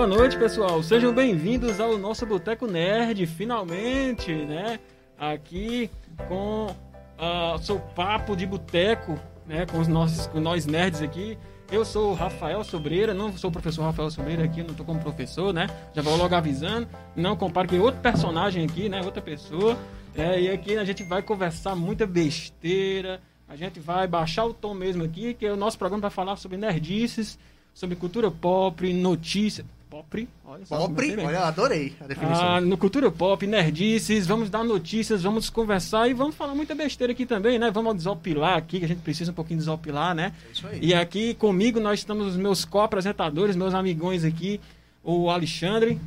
Boa noite, pessoal. Sejam bem-vindos ao nosso Boteco Nerd, finalmente, né? Aqui com o uh, seu papo de boteco, né? Com os nossos, com nós nerds aqui. Eu sou o Rafael Sobreira, não sou o professor Rafael Sobreira aqui, não tô como professor, né? Já vou logo avisando. Não compare com outro personagem aqui, né? Outra pessoa. É, e aqui a gente vai conversar muita besteira. A gente vai baixar o tom mesmo aqui, que o nosso programa vai falar sobre nerdices, sobre cultura pop, notícias. Pop, olha só. Pop, olha, adorei a definição. Ah, no cultura pop, nerdices, vamos dar notícias, vamos conversar e vamos falar muita besteira aqui também, né? Vamos desopilar aqui, que a gente precisa um pouquinho desopilar, né? É isso aí. E aqui comigo nós estamos os meus co-apresentadores, meus amigões aqui, o Alexandre.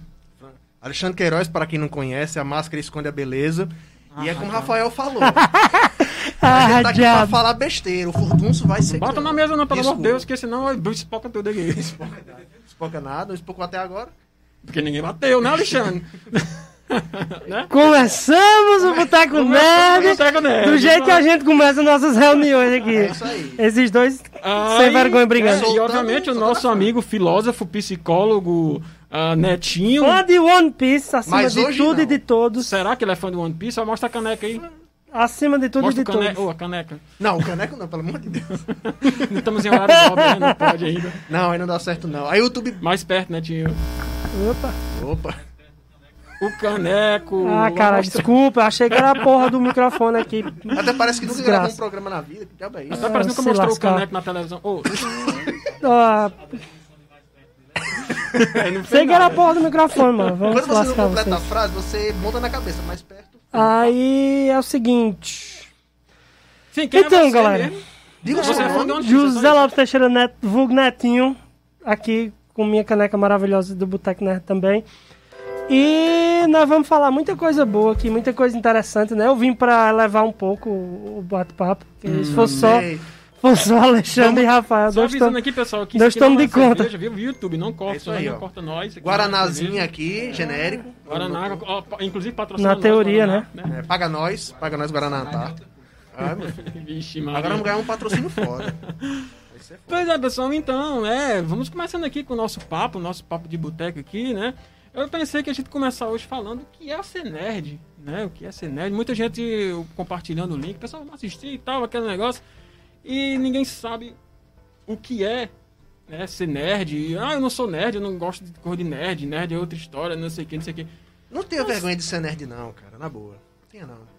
Alexandre Queiroz, para quem não conhece, a máscara esconde a beleza. Ah, e é como o Rafael falou. ah, a gente tá aqui pra falar besteira. O furdunço vai ser. Bota na mesa, não, pelo amor de Deus, porque senão espoca tudo aqui. Espoca nada, não espocou até agora. Porque ninguém bateu, né, Alexandre? né? Começamos o Boteco Nerd, Nerd do jeito que a gente começa nossas reuniões aqui. É isso aí. Esses dois aí, sem vergonha brigando. É, e obviamente o nosso amigo filósofo, psicólogo, uh, Netinho. Fã de One Piece, acima Mas de tudo não. e de todos. Será que ele é fã de One Piece? Só mostra a caneca aí. Acima de tudo Mostra e de todos. Oh, a caneca. Não, o caneco não, pelo amor de Deus. não estamos em horário nobre, né? Não pode ainda. Não, aí não dá certo não. Aí o YouTube... Mais perto, Netinho. Opa. Opa. O caneco. Ah, cara, mostra... desculpa, achei que era a porra do microfone aqui. Até parece que nunca gravou um programa na vida. Que diabo é isso? Até parece que nunca mostrou lascar. o caneco na televisão. Oh, ah, Sei que era a porra do microfone, mano. Vamos Quando você não completa vocês. a frase, você monta na cabeça, mais perto. Aí é o seguinte. Sim, quem é então, é galera. Mesmo? Diga você é fã de onde José Lopes Teixeira Neto, vulgo Netinho, aqui com minha caneca maravilhosa do Boteco Nerd também. E nós vamos falar muita coisa boa aqui, muita coisa interessante, né? Eu vim para levar um pouco o bate-papo, porque hum, se fosse só, fosse só Alexandre e Rafael. Só avisando aqui, pessoal, que nós estamos de conta. Cerveja, viu? YouTube, não corta, é isso aí, não corta nós. Guaranazinho aqui, genérico. Guaraná, ó, inclusive patrocinado Na teoria, Guaraná, né? né? É, paga nós, paga nós Guaraná, tá? Ah, Vixe, Agora vamos ganhar um patrocínio foda. Pois é, pessoal, então, é, vamos começando aqui com o nosso papo, nosso papo de boteco aqui, né? Eu pensei que a gente começar hoje falando o que é ser nerd, né? O que é ser nerd. Muita gente compartilhando o link, pessoal, vamos assistir e tal, aquele negócio. E ninguém sabe o que é né, ser nerd. Ah, eu não sou nerd, eu não gosto de cor de nerd. Nerd é outra história, não sei o que, não sei o que. Não tenha Mas... vergonha de ser nerd, não, cara, na boa. Não tenha, não.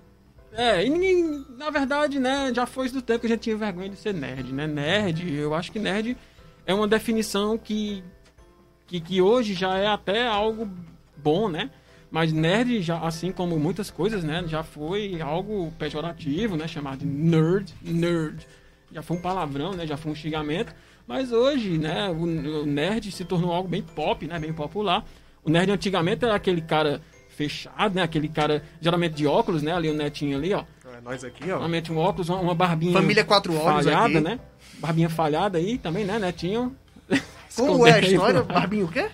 É, e ninguém, na verdade, né, já foi do tempo que a gente tinha vergonha de ser nerd, né? Nerd, eu acho que nerd é uma definição que que, que hoje já é até algo bom, né? Mas nerd, já, assim como muitas coisas, né? Já foi algo pejorativo, né? Chamado de nerd, nerd. Já foi um palavrão, né? Já foi um xingamento. Mas hoje, né? O, nerd se tornou algo bem pop, né? Bem popular. O nerd antigamente era aquele cara fechado, né? Aquele cara, geralmente de óculos, né? Ali o netinho ali, ó. É, nós aqui, ó. Geralmente um óculos, uma, barbinha. Família quatro olhos falhada, aqui. né? Barbinha falhada aí também, né, netinho? Como é a história? Barbinho o quê?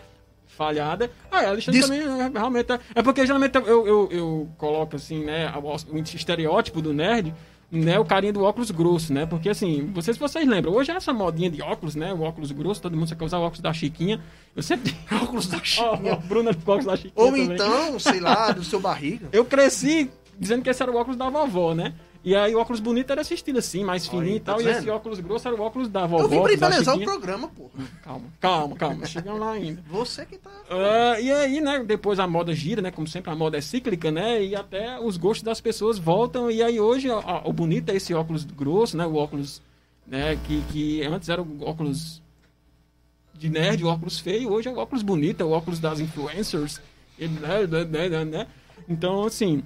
Falhada. Ah, é, Alexandre Diz... também, é, realmente. É, é porque geralmente eu, eu, eu coloco assim, né, o estereótipo do nerd né, o carinha do óculos grosso, né? Porque assim, vocês vocês lembram, hoje é essa modinha de óculos, né? O óculos grosso, todo mundo quer usar o óculos da Chiquinha. Eu sempre óculos da Chiquinha. Oh, Bruna com óculos da Chiquinha. Ou também. então, sei lá, do seu barriga. Eu cresci dizendo que esse era o óculos da vovó, né? E aí o óculos bonito era esse estilo assim, mais fininho e tá tal. E esse óculos grosso era o óculos da vovó. Eu vim pra embelezar o programa, porra. Calma, calma, calma. Chegamos lá ainda. Você que tá. Uh, e aí, né, depois a moda gira, né? Como sempre, a moda é cíclica, né? E até os gostos das pessoas voltam. E aí hoje o bonito é esse óculos grosso, né? O óculos, né? Que, que antes era o óculos de nerd, o óculos feio. Hoje é o óculos bonito, é o óculos das influencers. Né, né, né, né? Então, assim.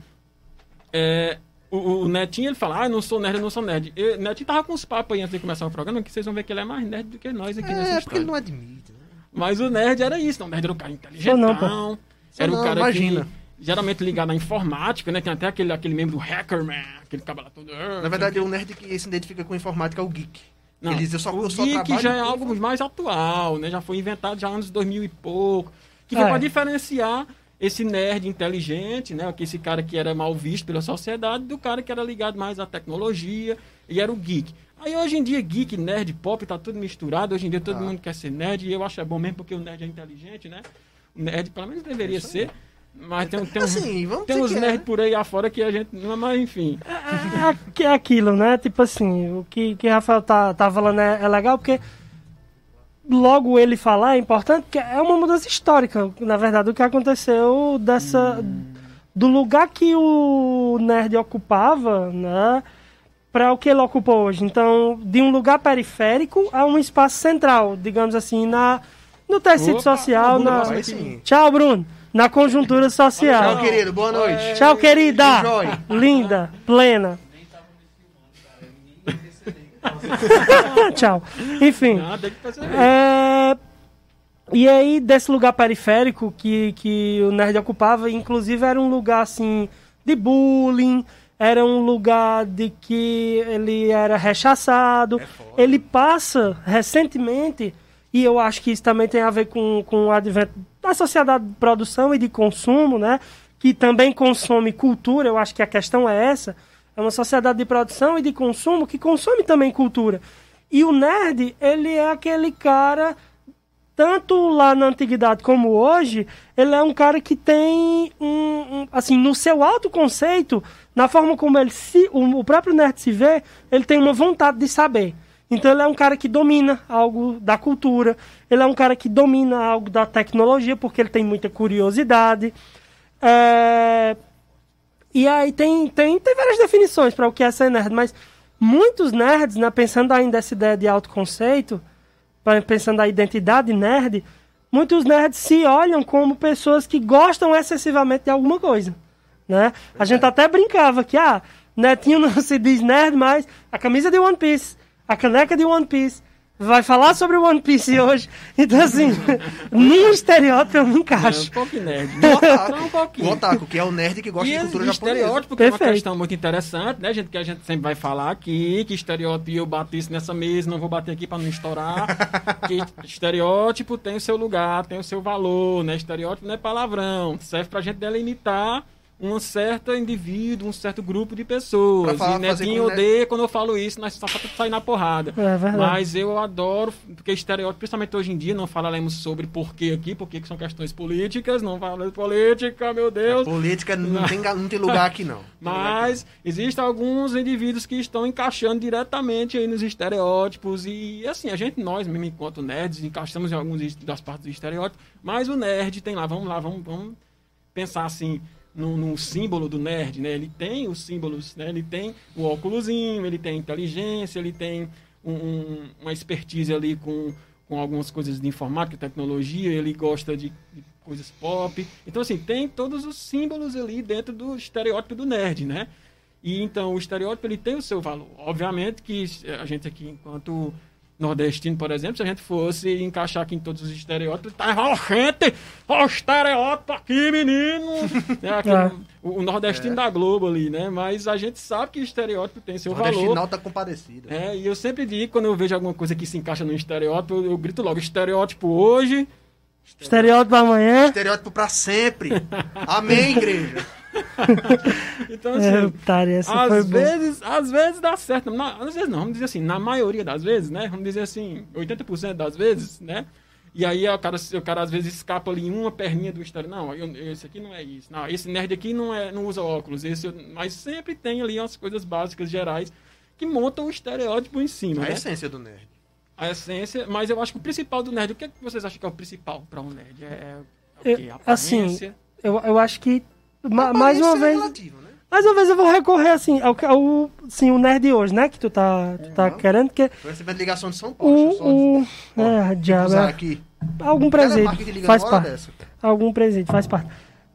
É, o, o, Netinho, ele fala, ah, não sou nerd, eu não sou nerd. o Netinho tava com uns papos aí antes de começar o programa, que vocês vão ver que ele é mais nerd do que nós aqui é, nessa história. É, porque ele não admite, né? Mas o nerd era isso, não, o nerd era o cara inteligente, não, era o cara imagina. que geralmente ligado à informática, né? Tem até aquele, aquele membro do Hackerman, aquele cabelo todo... Ah, Na verdade, o nerd que se identifica com informática é o geek. Não, ele diz, eu só, o eu só geek já é algo mais atual, né? Já foi inventado já anos 2000 e pouco. Que foi é. pra diferenciar esse nerd inteligente, né? Esse cara que era mal visto pela sociedade, do cara que era ligado mais à tecnologia e era o geek. Aí hoje em dia, geek, nerd, pop, tá tudo misturado. Hoje em dia todo ah. mundo quer ser nerd e eu acho é bom mesmo porque o nerd é inteligente, né? O nerd, pelo menos, deveria é ser. Mas tem, tem, assim, uns, tem uns nerds né? por aí afora que a gente. Mas enfim. É, é, é, aquilo, né? Tipo assim, o que, que Rafael tá, tá falando é, é legal porque logo ele falar é importante porque é uma mudança histórica, na verdade, o que aconteceu dessa. Hum. Do lugar que o nerd ocupava, né? Para o que ele ocupa hoje. Então, de um lugar periférico a um espaço central, digamos assim, na, no tecido Opa, social. Na... Tchau, Bruno na conjuntura social. Tchau, querido. Boa noite. Tchau, querida. Linda, plena. Tchau. Enfim. É... E aí, desse lugar periférico que, que o nerd ocupava, inclusive era um lugar assim de bullying, era um lugar de que ele era rechaçado. É ele passa recentemente, e eu acho que isso também tem a ver com, com o advento da sociedade de produção e de consumo, né? Que também consome cultura, eu acho que a questão é essa. É uma sociedade de produção e de consumo que consome também cultura. E o nerd, ele é aquele cara, tanto lá na antiguidade como hoje, ele é um cara que tem um, um assim, no seu autoconceito, na forma como ele se, o, o próprio nerd se vê, ele tem uma vontade de saber. Então ele é um cara que domina algo da cultura, ele é um cara que domina algo da tecnologia, porque ele tem muita curiosidade. É... E aí tem, tem, tem várias definições para o que é ser nerd, mas muitos nerds, né, pensando ainda nessa ideia de autoconceito, pensando na identidade nerd, muitos nerds se olham como pessoas que gostam excessivamente de alguma coisa. Né? A gente até brincava que, ah, Netinho não se diz nerd, mas a camisa de One Piece a caneca de One Piece, vai falar sobre One Piece hoje. Então, assim, nenhum estereótipo eu me encaixo. É um pouco nerd. um pouquinho. O otaku, que é o nerd que gosta e de cultura japonesa. estereótipo, que Perfeito. é uma questão muito interessante, né, gente? Que a gente sempre vai falar aqui, que estereótipo, eu bati isso nessa mesa, não vou bater aqui para não estourar. que estereótipo tem o seu lugar, tem o seu valor, né? Estereótipo não é palavrão, serve pra gente delimitar um certo indivíduo, um certo grupo de pessoas. Falar, e Netinho odeia quando eu falo isso, nós só pra sair na porrada. É Mas eu adoro, porque estereótipo, principalmente hoje em dia, não falaremos sobre porquê aqui, porque são questões políticas, não falamos política, meu Deus. A política não tem, não tem lugar aqui, não. Mas existem alguns indivíduos que estão encaixando diretamente aí nos estereótipos. E assim, a gente, nós mesmo, enquanto nerds, encaixamos em alguns das partes do estereótipo, mas o nerd tem lá, vamos lá, vamos, vamos pensar assim no, no, símbolo do nerd, né? Ele tem os símbolos, né? Ele tem o óculosinho, ele tem inteligência, ele tem um, um, uma expertise ali com, com algumas coisas de informática, tecnologia, ele gosta de, de, coisas pop. Então, assim, tem todos os símbolos ali dentro do estereótipo do nerd, né? E então o estereótipo ele tem o seu valor. Obviamente que a gente aqui, enquanto nordestino, por exemplo, se a gente fosse encaixar aqui em todos os estereótipos, tá gente, ó o estereótipo aqui, menino! é, aquele, é. O, o, nordestino é. da Globo ali, né? Mas a gente sabe que o estereótipo tem seu valor. O nordestinal tá compadecido. É, e eu sempre digo, quando eu vejo alguma coisa que se encaixa no estereótipo, eu, eu grito logo, estereótipo hoje... Estereótipo amanhã. Estereótipo pra sempre. Amém, igreja. então, assim, é, às, vezes, às vezes dá certo. Não, às vezes não, vamos dizer assim, na maioria das vezes, né? Vamos dizer assim, 80% das vezes, né? E aí o cara, o cara às vezes escapa ali uma perninha do história. Não, eu, esse aqui não é isso. Não, esse nerd aqui não, é, não usa óculos. Esse, mas sempre tem ali as coisas básicas, gerais, que montam o estereótipo em cima. A né? essência do nerd. A essência, mas eu acho que o principal do nerd, o que, é que vocês acham que é o principal para um nerd? É, é o quê? A assim, eu, eu acho que Ma mais uma vez. Relativo, né? Mais uma vez eu vou recorrer assim ao, ao sim, o nerd de hoje, né? Que tu tá, tu tá querendo. Que... Recebendo ligação de São Paulo. O, o... é, diabo. É. Aqui. Algum presente. Faz parte. Dessa. Algum presente, faz parte.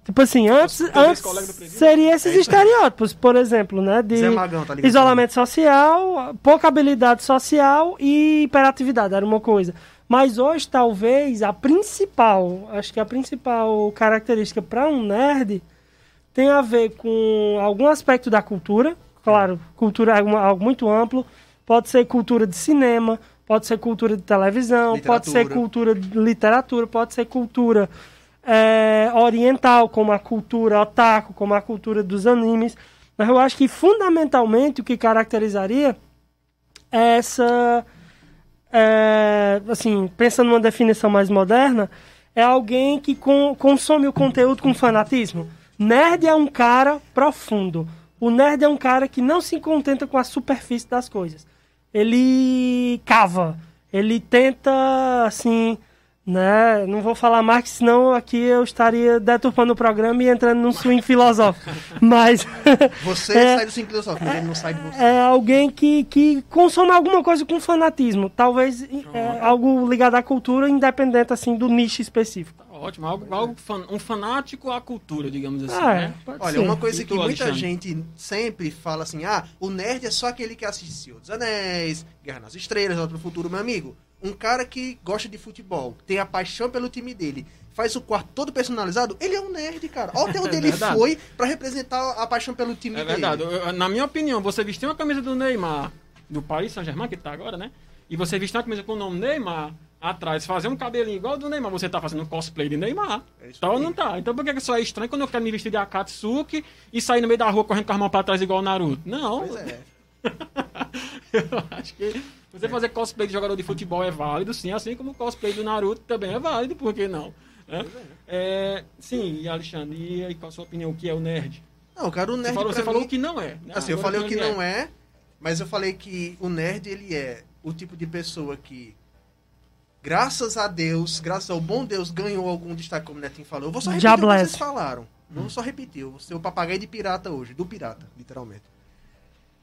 Tipo assim, antes, antes seria esses é estereótipos, por exemplo, né? De Magão, tá isolamento social, pouca habilidade social e hiperatividade, era uma coisa. Mas hoje, talvez, a principal, acho que a principal característica para um nerd tem a ver com algum aspecto da cultura, claro, cultura é algo muito amplo, pode ser cultura de cinema, pode ser cultura de televisão, literatura. pode ser cultura de literatura, pode ser cultura é, oriental, como a cultura otaku, como a cultura dos animes. Mas eu acho que fundamentalmente o que caracterizaria é essa. É, assim, pensando numa definição mais moderna, é alguém que com, consome o conteúdo com fanatismo. Nerd é um cara profundo. O nerd é um cara que não se contenta com a superfície das coisas. Ele cava. Ele tenta, assim, né? Não vou falar mais, senão aqui eu estaria deturpando o programa e entrando num swing filosófico. Mas. Você é, sai do swing filosófico, mas ele não sai de você. É alguém que, que consome alguma coisa com fanatismo. Talvez é, algo ligado à cultura, independente assim do nicho específico. Ótimo, algo, algo fan, um fanático à cultura, digamos assim. Ah, né? Olha, ser. uma coisa que muita Alexandre? gente sempre fala assim: ah, o nerd é só aquele que assiste Senhor dos Anéis, Guerra nas Estrelas, Volta pro Futuro, meu amigo um cara que gosta de futebol, tem a paixão pelo time dele, faz o quarto todo personalizado, ele é um nerd, cara. Olha até onde é ele foi para representar a paixão pelo time é dele. É verdade. Na minha opinião, você vestir uma camisa do Neymar, do Paris Saint-Germain, que tá agora, né? E você vestir uma camisa com o nome Neymar, atrás, fazer um cabelinho igual do Neymar, você tá fazendo um cosplay de Neymar. É então aí. não tá. Então por que isso é estranho quando eu quero me vestir de Akatsuki e sair no meio da rua correndo com as mãos pra trás igual o Naruto? Não. Pois é. eu acho que você é. fazer cosplay de jogador de futebol é válido, sim, assim como o cosplay do Naruto também é válido, por que não? É? É, sim, e Alexandre, e aí, qual a sua opinião? O que é o nerd? Não, cara, o nerd. Você falou, você falou que não é. Né? Assim, eu falei o que não é. é, mas eu falei que o nerd, ele é o tipo de pessoa que, graças a Deus, graças ao bom Deus, ganhou algum destaque, como o Netinho falou. Eu vou só repetir o que vocês falaram. Vou hum. só repetir. Eu vou ser o papagaio de pirata hoje, do pirata, literalmente.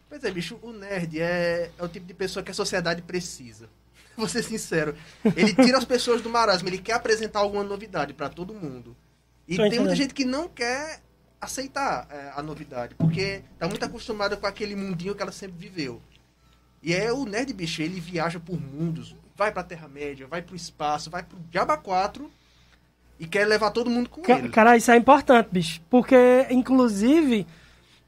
Pois é, bicho, o nerd é, é o tipo de pessoa que a sociedade precisa. Vou ser sincero. Ele tira as pessoas do marasmo, ele quer apresentar alguma novidade para todo mundo. E tem muita gente que não quer aceitar é, a novidade, porque tá muito acostumada com aquele mundinho que ela sempre viveu. E é o nerd, bicho, ele viaja por mundos, vai pra Terra-média, vai pro espaço, vai pro Diaba 4 e quer levar todo mundo com Ca ele. Cara, isso é importante, bicho. Porque, inclusive,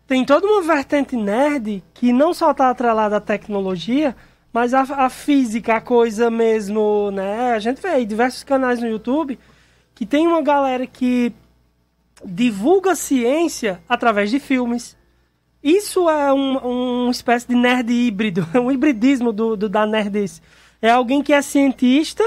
tem toda uma vertente nerd que não só está atrelada à tecnologia, mas a, a, física, a coisa mesmo, né? A gente vê aí diversos canais no YouTube que tem uma galera que divulga ciência através de filmes. Isso é um, uma espécie de nerd híbrido, um hibridismo do, do, da nerdice. É alguém que é cientista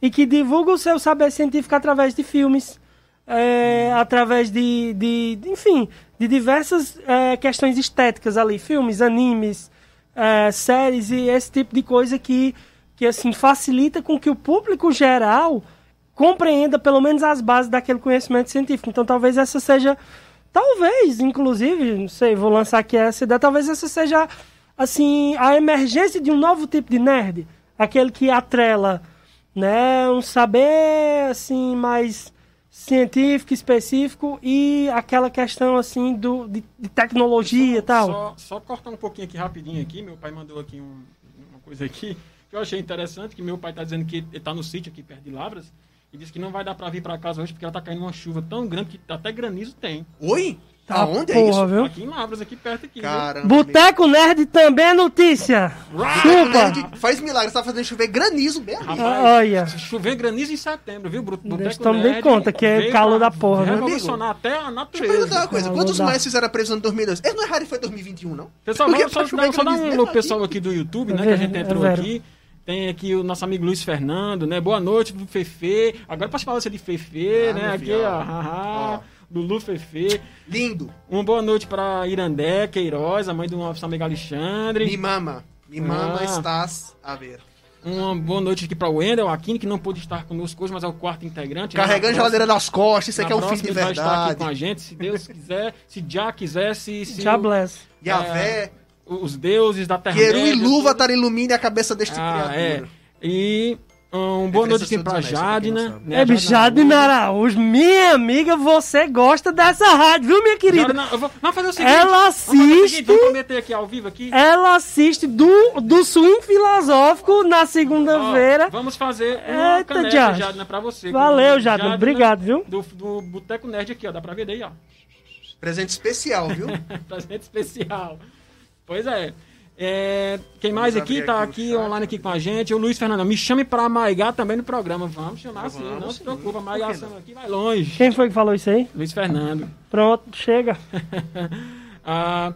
e que divulga o seu saber científico através de filmes, é, através de, de, enfim, de diversas é, questões estéticas ali, filmes, animes, é, séries e esse tipo de coisa que, que assim facilita com que o público geral compreenda pelo menos as bases daquele conhecimento científico. Então talvez essa seja, talvez, inclusive, não sei, vou lançar aqui essa ideia, talvez essa seja assim a emergência de um novo tipo de nerd, aquele que atrela, né, um saber assim mais científico específico e aquela questão assim do, de, de tecnologia só, e tal. Só, só, cortar um pouquinho aqui rapidinho aqui, meu pai mandou aqui um, uma coisa aqui que eu achei interessante, que meu pai está dizendo que ele tá no sítio aqui perto de Lavras e disse que não vai dar para vir para casa hoje porque ela tá caindo uma chuva tão grande que até granizo tem. Oi? Tá onde é isso? Viu? Aqui em Lavras, aqui perto aqui. Caramba. Boteco Nerd também é notícia. Chupa. Faz milagre, você tá fazendo chover granizo mesmo. Rapaz, Olha. Chover granizo em setembro, viu? Boteco Estamos bem conta que é calor da porra, né? Revolucionar até a natureza. Deixa eu perguntar uma coisa. Quantos mais fizeram a previsão de 2012? Eles não erraram e foi 2021, não? Pessoal, vamos só, só, só dar um look pessoal aqui do YouTube, né? Que a gente é entrou aqui. Tem aqui o nosso amigo Luiz Fernando, né? Boa noite do Fefe. Agora posso falar você de Fefe, ah, né? Aqui, ó. Lulu Fefe. Lindo. Uma boa noite para Irandé Queiroz, a mãe do nosso amigo Alexandre. Me mama. Me mama, ah. estás a ver. Uma boa noite aqui para o Wendel Aquino, que não pôde estar conosco hoje, mas é o quarto integrante. Né? Carregando a geladeira nas costas, isso aqui é o fim de verdade. vai estar aqui com a gente, se Deus quiser, se já quiser, se... se já bless. É, os deuses da Terra Quero e luva estar ilumine a cabeça deste ah, criatura. É. E um, boa noite aqui pra Jadna. Né? É, Jadna Araújo, minha amiga, você gosta dessa rádio, viu, minha querida? Jadna, vou, vamos fazer o seguinte. Ela assiste. Vamos meter aqui ao vivo aqui. Ela assiste do, do Swing Filosófico na segunda-feira. Vamos fazer uma Eita, caneca, Jadna, pra você. Valeu, Jadna, Jadna, obrigado, viu? Do, do Boteco Nerd aqui, ó, dá pra ver daí, ó. Presente especial, viu? Presente especial. Pois é. É, quem mais aqui tá aqui, aqui online aqui com a gente? O Luiz Fernando. Me chame pra Maigar também no programa. Vamos chamar sim, não se preocupa. Maigar aqui vai longe. Quem foi que falou isso aí? Luiz Fernando. Pronto, chega. ah,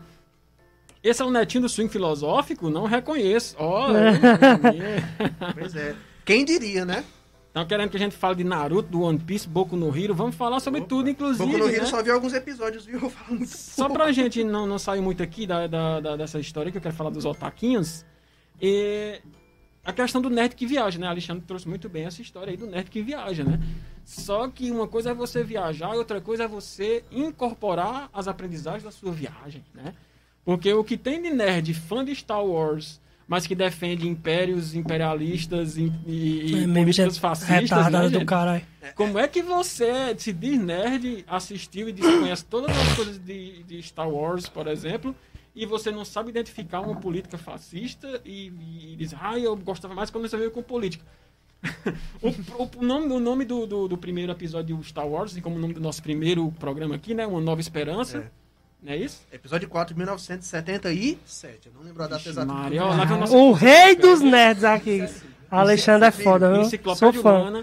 esse é o netinho do swing filosófico? Não reconheço. Ó, oh, pois é. Quem diria, né? Estão querendo que a gente fale de Naruto, do One Piece, Boku no Hero. Vamos falar sobre Opa. tudo, inclusive. Boku no Hero né? só vi alguns episódios, viu? muito Só pouco. pra gente não, não sair muito aqui da, da, da, dessa história que eu quero falar dos otaquinhos. E a questão do nerd que viaja, né? Alexandre trouxe muito bem essa história aí do nerd que viaja, né? Só que uma coisa é você viajar e outra coisa é você incorporar as aprendizagens da sua viagem, né? Porque o que tem de nerd fã de Star Wars mas que defende impérios imperialistas e, e é, políticas fascistas. Né, do caralho. Como é que você, se diz nerd, assistiu e desconhece todas as coisas de, de Star Wars, por exemplo, e você não sabe identificar uma política fascista e, e diz, ah, eu gostava mais quando você veio com política. o, o, o, nome, o nome do, do, do, primeiro episódio de Star Wars, assim como o nome do nosso primeiro programa aqui, né? Uma Nova Esperança. É. Não é isso? Episódio 4, 1977. Eu não lembro a data exata. Maria, o rei dos nerds aqui. Alexandre é foda, viu? Sou fã.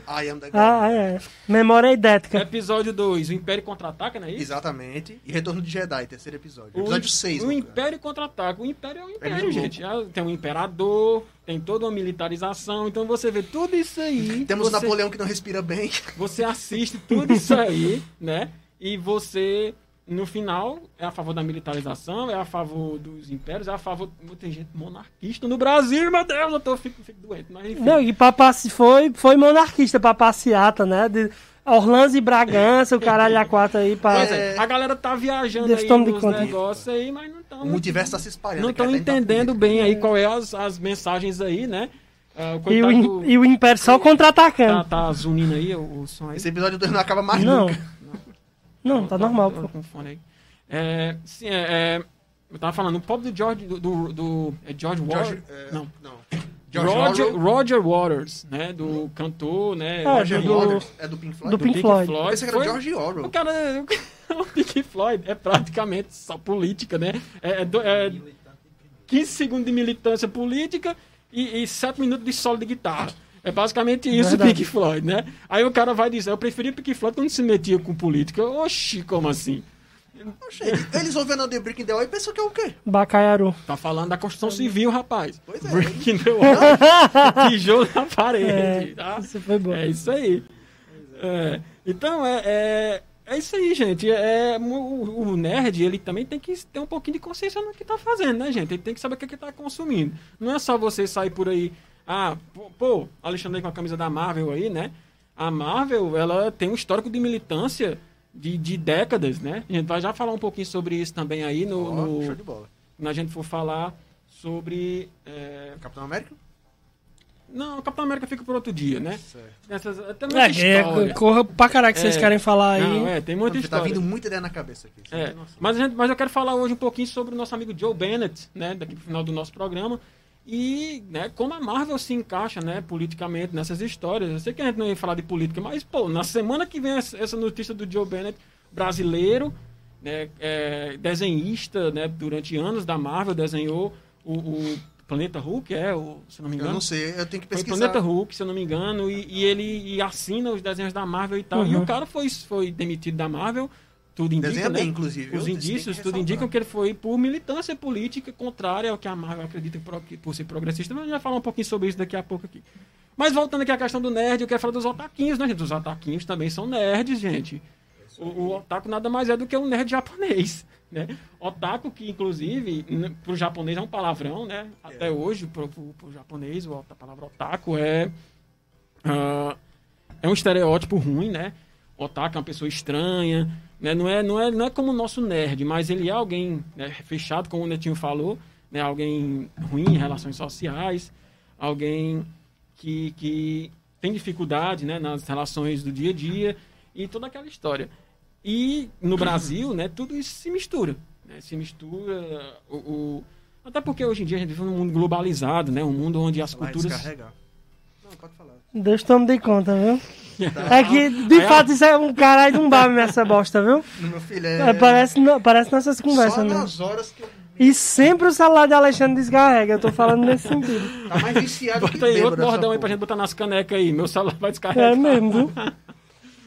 Ah, é. Memória idética. Episódio 2, o Império Contra-Ataca, não é isso? Exatamente. E Retorno de Jedi, terceiro episódio. Episódio 6. O, o Império Contra-Ataca. O Império é Império, é gente. Ah, tem um Imperador, tem toda uma militarização. Então você vê tudo isso aí. Temos você, o Napoleão que não respira bem. Você assiste tudo isso aí, né? E você no final, é a favor da militarização, é a favor dos impérios, é a favor. Tem gente monarquista no Brasil, meu Deus, eu tô, fico, fico doente. Mas enfim. Não, e papaci, foi, foi monarquista pra passeata, né? De Orlando e Bragança, o caralho a quatro aí. Pra... É, a galera tá viajando Deus aí nos negócios aí, mas não estão. O multiverso tá se espalhando. Não estão entendendo bem aí qual é as, as mensagens aí, né? Uh, e, o, e o Império só contra-atacando. Tá, tá zunindo aí o, o som aí. Esse episódio 2 não acaba mais não. nunca. Não, tá normal, pô. Com fone aí. É, sim, é, é, eu tava falando, o pop do George. Do, do, do é George Waters? É, não. Não. George Roger, Roger Waters, né? Do cantor, né? É, Roger do, Waters. É do Pink Floyd? Do Pink, Pink Floyd. Floyd. Esse era Foi, George Orwell. O cara, o Pink Floyd é praticamente só política, né? É, é, é 15 segundos de militância política e, e 7 minutos de solo de guitarra. É basicamente isso, Verdade. Pink Floyd, né? Aí o cara vai dizer, eu preferi Pink Floyd quando se metia com política. Oxi, como assim? Oxi, eles ouvem The Breaking the Wall e pensam que é o quê? Bacaiaru. Tá falando da construção civil, rapaz. Pois é. Breaking the Wall. Tijolo na parede. É, tá? Isso foi bom. É isso aí. É. Então, é, é, é, isso aí, gente. É, o, o, nerd, ele também tem que ter um pouquinho de consciência no que tá fazendo, né, gente? Ele tem que saber o que, é que tá consumindo. Não é só você sair por aí ah, pô, Alexandre com a camisa da Marvel aí, né? A Marvel, ela tem um histórico de militância de, de décadas, né? A gente vai já falar um pouquinho sobre isso também aí no. Oh, no show de bola. Quando a gente for falar sobre. É... Capitão América? Não, o Capitão América fica por outro dia, né? Essas, tem muita é, história. corra pra caralho que é, vocês querem falar aí. Não, é, tem muita Você tá história. Tá vindo muita ideia na cabeça aqui. É, mas, gente, mas eu quero falar hoje um pouquinho sobre o nosso amigo Joe Bennett, né? Daqui pro final do nosso programa. E né, como a Marvel se encaixa né, politicamente nessas histórias. Eu sei que a gente não ia falar de política, mas pô, na semana que vem essa notícia do Joe Bennett, brasileiro, né, é, desenhista, né, durante anos da Marvel, desenhou o, o Planeta Hulk, é, o, se não me engano. Eu não sei, eu tenho que pesquisar. Foi Planeta Hulk, se eu não me engano, e, e ele e assina os desenhos da Marvel e tal. Uhum. E o cara foi, foi demitido da Marvel tudo indica, Desenha né? bem, inclusive. Os indícios, tudo indicam que ele foi por militância política contrária ao que a Marvel acredita por, ser progressista. Mas a gente vai falar um pouquinho sobre isso daqui a pouco aqui. Mas voltando aqui à questão do nerd, eu quero falar dos otaquinhos, né, gente? Os otaquinhos também são nerds, gente. O, o otaku nada mais é do que um nerd japonês, né? Otaku, que inclusive, para o japonês é um palavrão, né? Até é. hoje, para o japonês, a palavra otaku é... Uh, é um estereótipo ruim, né? Otaku é uma pessoa estranha, né? Não, é, não, é, não é como o nosso nerd, mas ele é alguém né, fechado, como o Netinho falou, né? alguém ruim em relações sociais, alguém que, que tem dificuldade né, nas relações do dia a dia e toda aquela história. E no Brasil, né, tudo isso se mistura. Né? Se mistura o, o, Até porque hoje em dia a gente vive num mundo globalizado, né? Um mundo onde as culturas. Não, pode falar. Deus tome de conta, viu? Tá. É que, de fato, isso é um caralho de um bar essa bosta, viu? Meu filho, é... é parece, parece nossas conversas, Só né? nas horas que eu E sempre o celular de Alexandre descarrega, eu tô falando nesse sentido. Tá mais viciado Bota que aí outro bordão aí pra gente botar nas canecas aí. Meu celular vai descarregar. É mesmo, viu?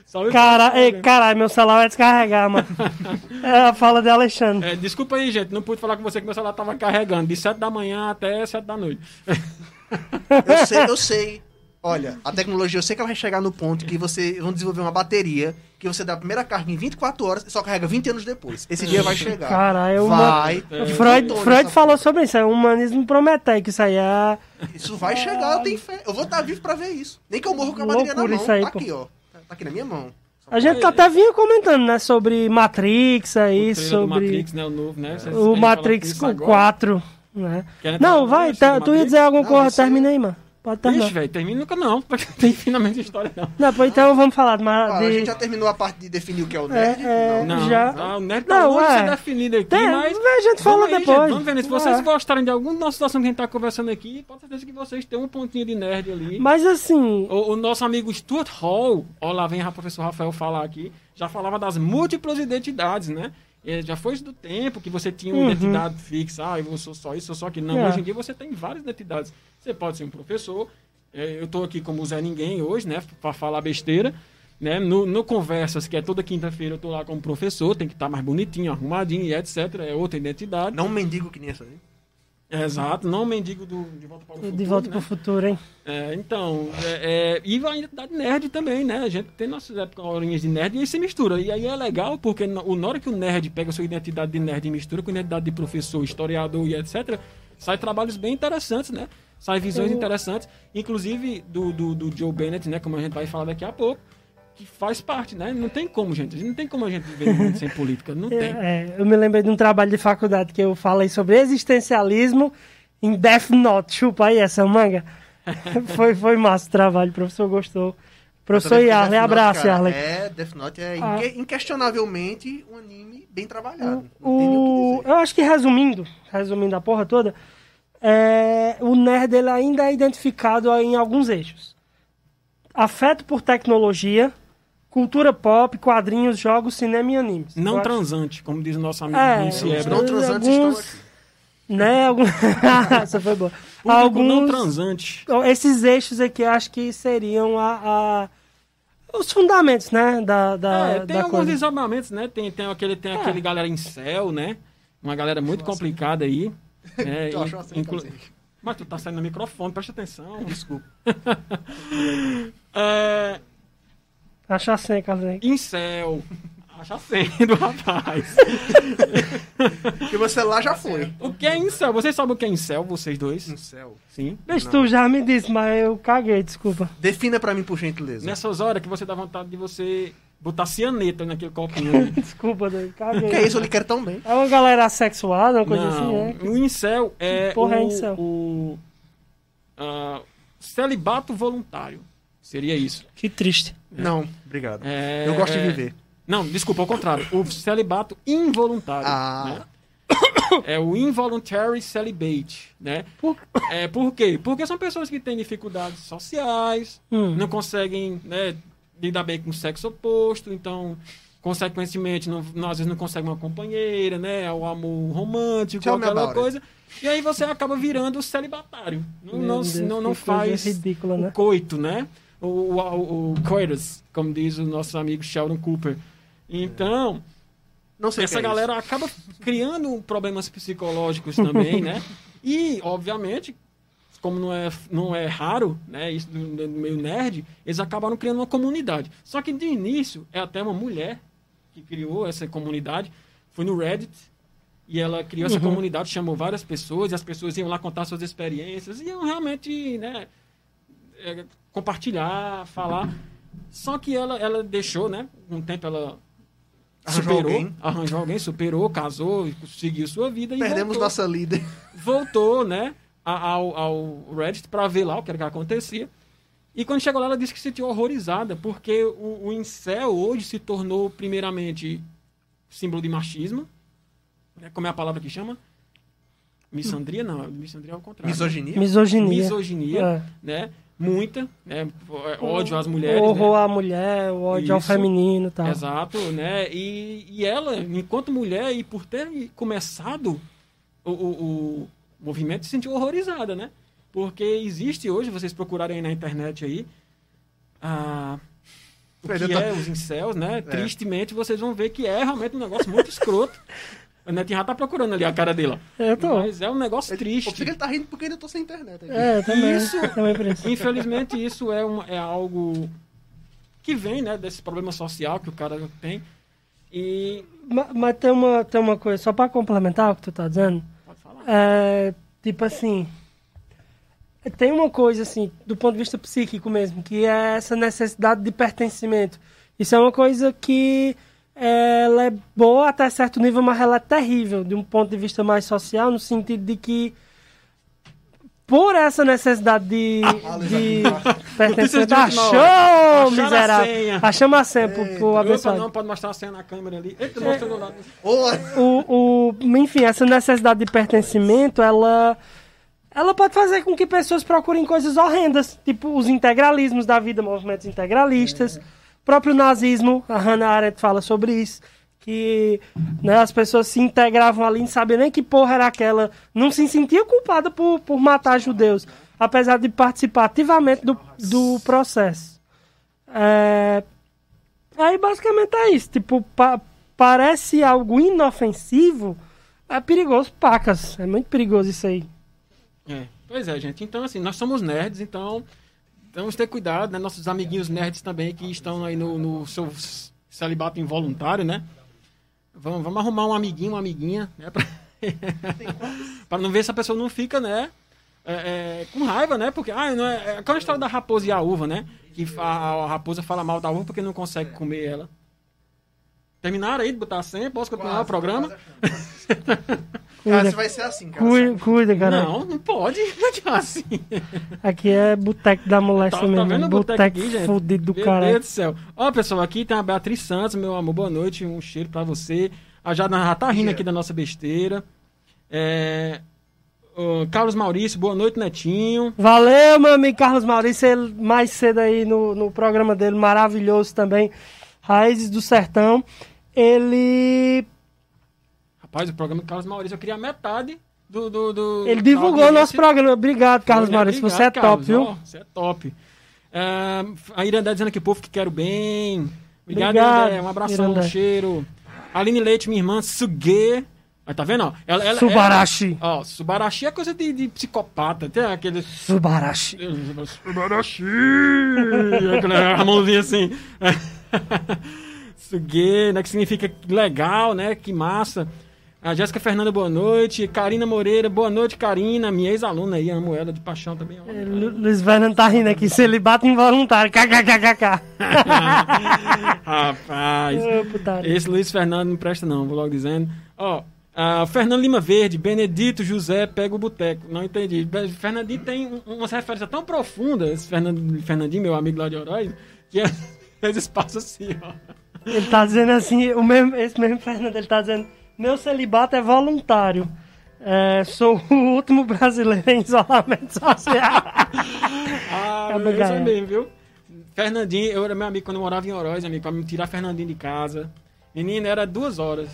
Salve Cara, ei, caralho, meu celular vai descarregar, mano. É a fala de Alexandre. É, desculpa aí, gente. Não pude falar com você que meu celular tava carregando. De 7 da manhã até 7 da noite. Eu sei, eu sei. Olha, a tecnologia, eu sei que ela vai chegar no ponto que você vão desenvolver uma bateria que você dá a primeira carga em 24 horas e só carrega 20 anos depois. Esse dia vai chegar. Caralho, uma- vai. É. Freud, Freud falou sobre isso, é um humanismo prometeico, isso aí é... Isso vai chegar, eu tenho fé. Eu vou estar vivo pra ver isso. Nem que eu morro com a bateria na Loucura mão. isso aí, tá pô. aqui, ó. Tá tá aqui na minha mão. A gente até vinha comentando, né, sobre Matrix aí, sobre Matrix, né? O novo, né? Vocês o Matrix falar disso com agora? 4, né? Não, vai, tá, tu ia dizer alguma coisa, aí, mano. Pode terminar. Ixi, velho, termina nunca não, porque não tem finalmente história não. Não, pô, então vamos falar de... Ah, a de- gente já terminou a parte de definir o que é o É, nerd? é, Não. Não, Já- tá, o nerd Não, tá de é. ser definido aqui, Tem, mas... a gente fala aí, depois. gente, vamos ver, se vocês É. gostarem de alguma nossa situação que a gente tá conversando aqui, pode certeza que vocês têm um pontinho de nerd ali. Mas assim, O, o nosso amigo Stuart Hall, ó lá vem o professor Rafael falar aqui, já falava das múltiplas identidades, né? Ele já foi do tempo que você tinha uma Uhum. identidade fixa, ah, eu sou só isso, eu sou só aquilo. Não, É. hoje em dia você tem várias identidades. Você pode ser um professor, é, eu tô aqui como Zé Ninguém hoje, né, para falar besteira. Né? No, no Conversas, que é toda quinta-feira, eu tô lá como professor, tem que estar mais bonitinho, arrumadinho e etc. É outra identidade. Não mendigo que nem essa aí. Exato, não mendigo do, de volta para o futuro. de volta né? pro futuro, hein? É, então, é, é, e a identidade nerd também, né? A gente tem nossas épocas horinhas de nerd e aí se mistura. E aí é legal porque na, o- hora que o nerd pega sua identidade de nerd e mistura com a identidade de professor, historiador e etc., sai trabalhos bem interessantes, né? Sai visões Eu- interessantes, inclusive do, do, do Joe Bennett, né? Como a gente vai falar daqui a pouco, que faz parte, né? Não tem como, gente. Não tem como a gente viver sem política. Não tem. É, eu me lembrei de um trabalho de faculdade que eu falei sobre existencialismo em Death Note. Chupa aí essa manga. foi, foi massa o trabalho, o professor gostou. Professor Yarley, abraço, Yarley. É, Death Note é Ah. inque- inquestionavelmente um anime bem trabalhado. O O, eu acho que resumindo, resumindo a porra toda, é, o nerd ele ainda é identificado em alguns eixos. Afeto por tecnologia, cultura pop, quadrinhos, jogos, cinema e animes. Eu Não acho- transante, como diz o nosso amigo É, Luiz não transantes alguns- estão aqui. Né? Algum... Essa foi boa. Público não Alguns... transante. Esses eixos aqui acho que seriam a, a- os fundamentos, né? Da, da, É, tem da alguns coisa. desdobramentos, né? Tem, tem aquele, tem É. aquele galera em céu, né? Uma galera muito complicada aí. É, Tu achou assim, inclu-? Mas tu tá saindo no microfone, presta atenção. Desculpa. É, Acha assim, Carlos. céu. Acha sendo, rapaz. Porque meu celular já foi. O que é incel? Vocês sabem o que é incel, vocês dois? Céu. Sim. Deixa tu já me disse, mas eu caguei, desculpa. Defina pra mim, por gentileza. Nessas horas que você dá vontade de você botar cianeta naquele copinho. Desculpa, Doido, caguei. Que é isso, eu lhe quero tão bem. É uma galera assexuada, uma coisa Não, assim, o incel é Que porra o, é incel? o ah, celibato voluntário. Seria isso. é? Que triste. Não, obrigado. É, eu gosto de é- viver. Não, desculpa, ao contrário. O celibato involuntário. Ah. né? É o involuntary celibate, né? Por- É, por quê? Porque são pessoas que têm dificuldades sociais, Hum. não conseguem né, lidar bem com o sexo oposto, então, consequentemente, não, não- às vezes não conseguem uma companheira, né? O amor romântico, Tell aquela coisa. E aí você acaba virando celibatário. Não, Meu não, Deus, não, não faz ridícula, o né? coito, né? O, o, o, coitus, como diz o nosso amigo Sheldon Cooper. Então, Não sei o essa é galera acaba criando problemas psicológicos também, né? E, obviamente, como não é, não é raro, né, isso do, do meio nerd, eles acabaram criando uma comunidade. Só que de início é até uma mulher que criou essa comunidade, foi no Reddit, e ela criou essa Uhum. comunidade, chamou várias pessoas, e as pessoas iam lá contar suas experiências, e iam realmente, né, é, compartilhar, falar. Só que ela, ela deixou, né, um tempo ela Arranjou superou, alguém. arranjou alguém, superou, casou, seguiu sua vida e Perdemos voltou, nossa líder. voltou, né, ao, ao Reddit para ver lá o que era que acontecia. E quando chegou lá, ela disse que se sentiu horrorizada, porque o, o incel hoje se tornou, primeiramente, símbolo de machismo. Né? Como é a palavra que chama? Missandria? Não, missandria é o contrário. Misoginia. Misoginia. Misoginia, É. né? Muita, né? Ódio às mulheres, O horror né? à mulher, o ódio ao Isso. feminino e tal. Exato, né? E, e ela, enquanto mulher, e por ter começado o, o, o movimento se sentiu horrorizada, né? Porque existe hoje, vocês procurarem na internet aí, a, o que é os incels, né? É. Tristemente, vocês vão ver que é realmente um negócio muito escroto. O Netinho já tá procurando ali a cara dele, ó. Eu tô. Mas é um negócio triste. Eu ele tá rindo porque ainda tô sem internet. Aqui. É, também. Isso, também infelizmente, isso é, um, é algo que vem, né, desse problema social que o cara tem. E... Mas, mas tem, uma, tem uma coisa, só para complementar o que tu tá dizendo. Pode falar. É, tipo assim, tem uma coisa, assim, do ponto de vista psíquico mesmo, que é essa necessidade de pertencimento. Isso é uma coisa que ela é boa até certo nível, mas ela é terrível de um ponto de vista mais social, no sentido de que por essa necessidade de, ah, de pertencer. Achou, miserável! Achamos a senha pro, pro abençoado. Não, pode mostrar a senha na câmera ali. Eita, é. O, o, enfim, essa necessidade de pertencimento, ela, ela pode fazer com que pessoas procurem coisas horrendas, tipo os integralismos da vida, movimentos integralistas. É próprio nazismo, a Hannah Arendt fala sobre isso, que né, as pessoas se integravam ali, não sabiam nem que porra era aquela, não se sentia culpada por, por matar judeus, apesar de participar ativamente do, do processo. É... Aí basicamente é isso, tipo, pa parece algo inofensivo, é perigoso pacas, é muito perigoso isso aí. É, pois é, gente, então assim, nós somos nerds, então vamos ter cuidado, né? Nossos amiguinhos nerds também que estão aí no, no seu celibato involuntário, né? Vamos, vamos arrumar um amiguinho, uma amiguinha, né? Pra, não ver se a pessoa não fica, né? É, é, com raiva, né? Porque, ah, não é, é aquela história da raposa e a uva, né? Que a, a raposa fala mal da uva porque não consegue comer ela. Terminaram aí de botar a senha? Posso continuar quase, o programa? Cuida. vai ser assim, cara. Cuida, cuida, cara. Não, não pode. Não é assim. Aqui é boteco da molesta tá, mesmo. Tá vendo boteco aqui, gente? fudido do cara. Meu Deus do céu. Ó, pessoal, aqui tem a Beatriz Santos, meu amor, boa noite. Um cheiro pra você. A Jana já tá rindo aqui da nossa besteira. É... Carlos Maurício, boa noite, Netinho. Valeu, meu amigo Carlos Maurício. Ele mais cedo aí no, no programa dele, maravilhoso também. Raízes do Sertão. Ele Rapaz, o programa do Carlos Maurício, eu queria metade do. do, do Ele divulgou o nosso programa. Obrigado, Carlos é, Maurício. Obrigado, você é Carlos, top, viu? Ó, você é top. Uh, a Irandé dizendo que o povo que quero bem. Obrigado, Obrigado Irandé. Um abração, Irandé. um cheiro. Aline Leite, minha irmã, Sugue. Aí tá vendo, ó? Ela, ela, Subarashi. Ela, ó, Subarashi é coisa de, de psicopata. Tem aquele... Subarashi. Subarashi. a mãozinha assim. Sugue, né? Que significa legal, né? Que massa. A Jéssica Fernanda, boa noite. Karina Moreira, boa noite, Karina. Minha ex-aluna aí, amo ela de paixão também. É, Luiz Fernando tá rindo aqui, se ele bate involuntário. KKKKK. Rapaz. esse Luiz Fernando não presta, não, vou logo dizendo. Ó, uh, Fernando Lima Verde, Benedito José, pega o boteco. Não entendi. Fernandinho tem um, umas referências tão profundas, Fernando, Fernandinho, meu amigo lá de Heróis, que às vezes passa assim, ó. Ele tá dizendo assim, o mesmo, esse mesmo Fernando, ele tá dizendo meu celibato é voluntário. É, sou o último brasileiro em isolamento social. ah, é isso mesmo, viu? Fernandinho, eu era meu amigo quando eu morava em Oroz, amigo, pra me tirar Fernandinho de casa. Menino, era duas horas.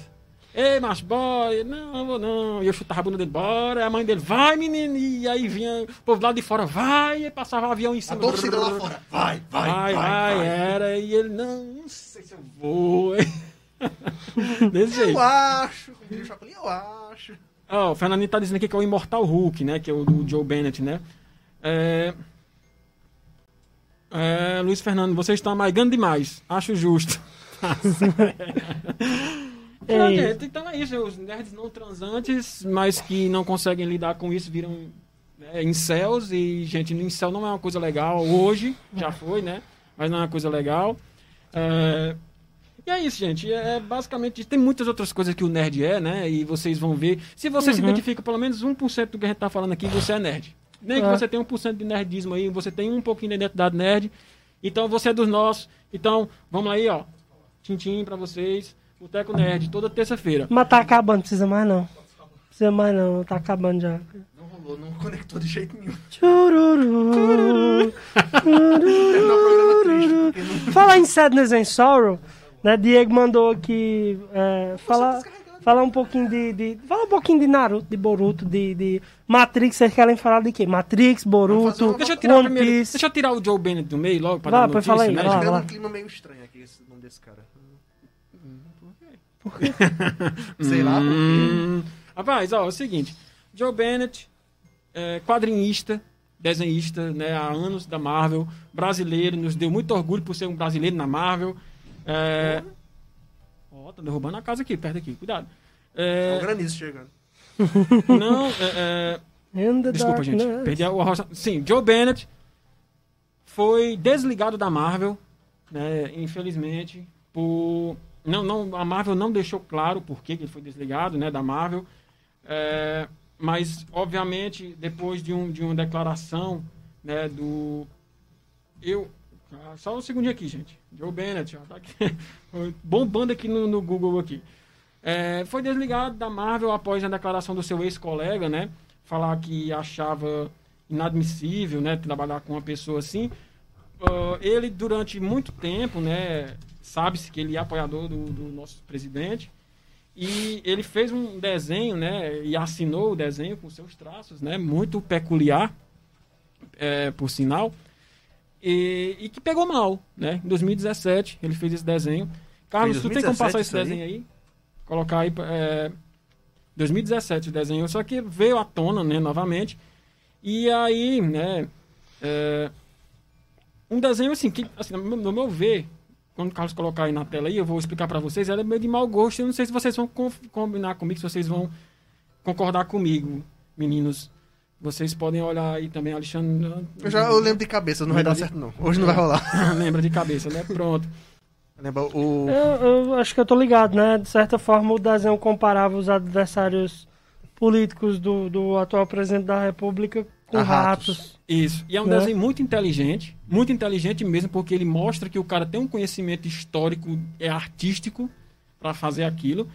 Ei, macho, boy, não, vou não. E eu chutava a bunda dele, bora. E a mãe dele, vai, menino. E aí vinha o povo lá de fora, vai. E passava o avião em cima. A torcida lá fora, vai, vai, vai. Vai, vai, vai. Era. E ele, não, não sei se eu vou. Desse jeito. Eu acho. Eu acho. Oh, o Fernandinho tá dizendo aqui que é o Imortal Hulk, né? Que é o do Joe Bennett, né? É... É, Luiz Fernando, vocês estão amagando demais. Acho justo. é, gente, então é isso. Os nerds não transantes, mas que não conseguem lidar com isso, viram né, incels. E, gente, no incel não é uma coisa legal. Hoje, já foi, né? Mas não é uma coisa legal. É, e é isso, gente. É basicamente Tem muitas outras coisas que o nerd é, né? E vocês vão ver. Se você uhum. se identifica pelo menos 1% do que a gente tá falando aqui, você é nerd. Nem é. que você tenha 1% de nerdismo aí, você tem um pouquinho de identidade nerd. Então você é dos nossos. Então, vamos aí, ó. Tintim pra vocês. Boteco Nerd, toda terça-feira. Mas tá acabando, precisa mais não. Precisa mais não, tá acabando já. Não rolou, não conectou de jeito nenhum. Chururu, Falar em Sadness and Sorrow, né? Diego mandou aqui é, falar, Falar um pouquinho de, de. Falar um pouquinho de Naruto, de Boruto, de, de Matrix. Vocês querem falar de quê? Matrix, Boruto, deixa eu tirar One primeiro, Piece. Deixa eu tirar o Joe Bennett do meio logo pra Vá, dar notícia, aí, né? Lá, lá. um clima meio estranho aqui, esse nome desse cara. Por quê? Sei lá por quê. Hum. Rapaz, ó, é o seguinte. Joe Bennett, é, quadrinista, desenhista, né, há anos da Marvel, brasileiro, nos deu muito orgulho por ser um brasileiro na Marvel. É... Ó, oh, tá derrubando a casa aqui, perto aqui, cuidado. É, é um granizo chegando. Não, é, é... Desculpa, gente. Perdi a, rocha. Sim, Joe Bennett foi desligado da Marvel, né, infelizmente, por... Não, não, a Marvel não deixou claro por que ele foi desligado né, da Marvel. É, mas, obviamente, depois de, um, de uma declaração né, do. Eu. Ah, só um segundinho aqui, gente. Joe Bennett, ó, tá aqui, bombando aqui no, no Google aqui. É, foi desligado da Marvel após a declaração do seu ex-colega, né? Falar que achava inadmissível, né? Trabalhar com uma pessoa assim. Uh, ele, durante muito tempo, né? Sabe-se que ele é apoiador do, do nosso presidente. E ele fez um desenho, né? E assinou o desenho com seus traços, né? Muito peculiar, é, por sinal. E, e, que pegou mal, né? Em 2017 ele fez esse desenho. Carlos, tu tem como passar esse desenho aí? Colocar aí. É, 2017 o desenho, só que veio à tona, né? Novamente. E aí, né? É, um desenho assim, que, assim, no meu ver, quando o Carlos colocar aí na tela aí, eu vou explicar para vocês, ela é meio de mau gosto. Eu não sei se vocês vão combinar comigo, se vocês vão concordar comigo, meninos. Vocês podem olhar aí também, Alexandre. Eu já eu lembro de cabeça, não vai dar de... certo não. Hoje não vai rolar. Lembra de cabeça, né? Pronto. Lembra o... Eu, eu, acho que eu tô ligado, né? De certa forma, o desenho comparava os adversários políticos do, do atual presidente da República com ratos. ratos. Isso. E é um né? desenho muito inteligente, muito inteligente mesmo, porque ele mostra que o cara tem um conhecimento histórico, é artístico para fazer aquilo.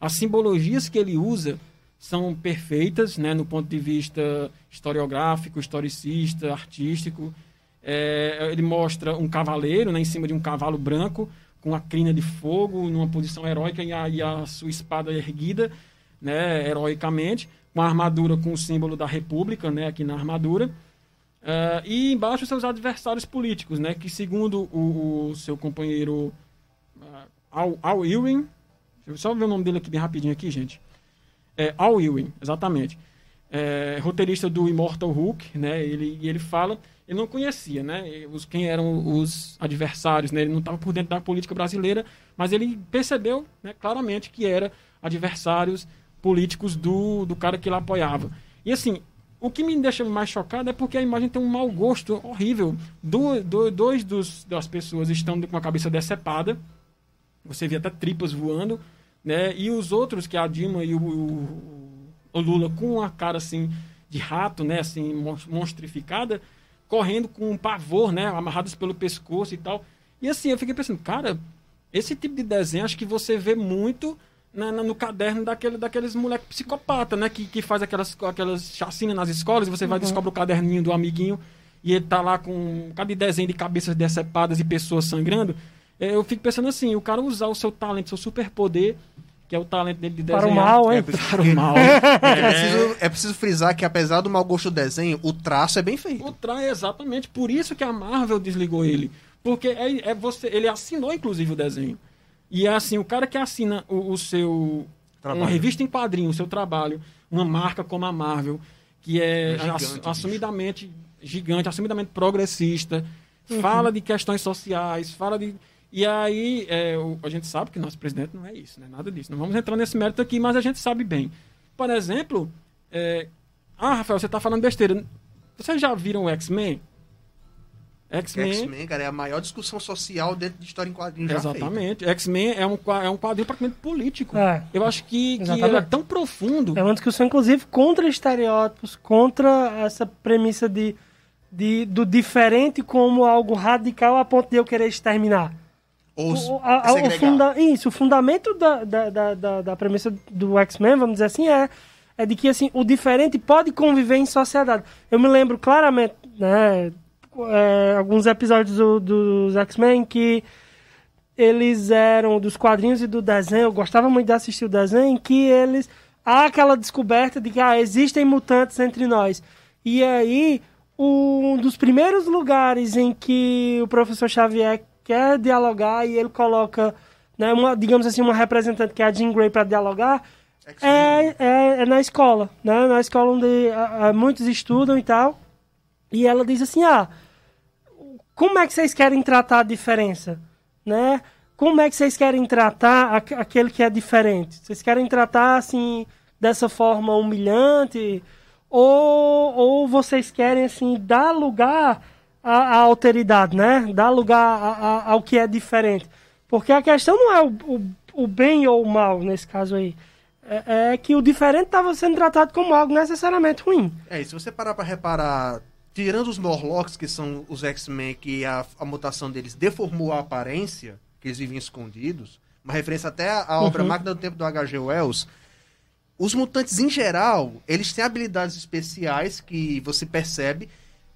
As simbologias que ele usa são perfeitas, né, no ponto de vista historiográfico, historicista, artístico. É, ele mostra um cavaleiro né, em cima de um cavalo branco, com a crina de fogo, numa posição heróica e a, e a sua espada erguida, né, heroicamente uma armadura com o símbolo da República, né, aqui na armadura. Uh, e embaixo seus adversários políticos, né, que segundo o, o seu companheiro uh, Al, Al Ewing, deixa eu só ver o nome dele aqui bem rapidinho aqui, gente. É, Al Ewing, exatamente. É, roteirista do Immortal Hulk, né, ele, ele fala, ele não conhecia, né, os, quem eram os adversários, né, ele não estava por dentro da política brasileira, mas ele percebeu, né, claramente que eram adversários políticos do, do cara que lá apoiava. E assim, o que me deixa mais chocado é porque a imagem tem um mau gosto horrível. Do, do, dois dos, das pessoas estão com a cabeça decepada. Você vê até tripas voando. Né? E os outros, que é a Dilma e o, o, o Lula, com a cara assim de rato, né? assim, monstrificada, correndo com um pavor, né? amarrados pelo pescoço e tal. E assim, eu fiquei pensando, cara, esse tipo de desenho acho que você vê muito na, na, no caderno daquele, daqueles moleques psicopata, né? Que, que faz aquelas, aquelas chacinas nas escolas e você vai uhum. descobre o caderninho do amiguinho e ele tá lá com um cada desenho de cabeças decepadas e pessoas sangrando. É, eu fico pensando assim, o cara usar o seu talento, seu superpoder, que é o talento dele de desenhar. Para o mal, hein? É, para o mal. é, preciso, é preciso frisar que apesar do mau gosto do desenho, o traço é bem feito. O traço é exatamente por isso que a Marvel desligou ele. Porque é, é você, ele assinou, inclusive, o desenho. E é assim, o cara que assina o, o seu. Trabalho. Uma revista em quadrinho, o seu trabalho, uma marca como a Marvel, que é, é gigante, assumidamente gigante, assumidamente progressista, uhum. fala de questões sociais, fala de. E aí, é, o, a gente sabe que nosso presidente não é isso, né? nada disso. Não vamos entrar nesse mérito aqui, mas a gente sabe bem. Por exemplo, é, ah, Rafael, você está falando besteira. Vocês já viram o X-Men? X-Men. X-Men, cara, é a maior discussão social dentro de história em quadrinhos Exatamente. X-Men é um, é um quadrinho praticamente político. É. Eu acho que, que ele é tão profundo. É uma discussão, inclusive, contra estereótipos, contra essa premissa de, de, do diferente como algo radical a ponto de eu querer exterminar. Ou o, a, o funda, Isso, o fundamento da, da, da, da, premissa do X-Men, vamos dizer assim, é, é de que assim, o diferente pode conviver em sociedade. Eu me lembro claramente, né? é, alguns episódios do, dos X-Men que eles eram dos quadrinhos e do desenho, eu gostava muito de assistir o desenho, que eles há aquela descoberta de que ah, existem mutantes entre nós. E aí, um dos primeiros lugares em que o professor Xavier quer dialogar e ele coloca, né, uma, digamos assim, uma representante que é a Jean Grey para dialogar, é, é, é, na escola, né? Na escola onde a, a, muitos estudam e tal. E ela diz assim, ah, como é que vocês querem tratar a diferença, né? Como é que vocês querem tratar aquele que é diferente? Vocês querem tratar assim dessa forma humilhante ou, ou vocês querem assim dar lugar à, à alteridade, né? Dar lugar a, a, ao que é diferente? Porque a questão não é o, o, o bem ou o mal nesse caso aí é, é que o diferente estava sendo tratado como algo necessariamente ruim. É, e se você parar para reparar, tirando os Morlocks, que são os X-Men, que a, a mutação deles deformou a aparência, que eles viviam escondidos, uma referência até à obra uhum. Máquina do Tempo do H.G. Wells, os mutantes, em geral, eles têm habilidades especiais que você percebe,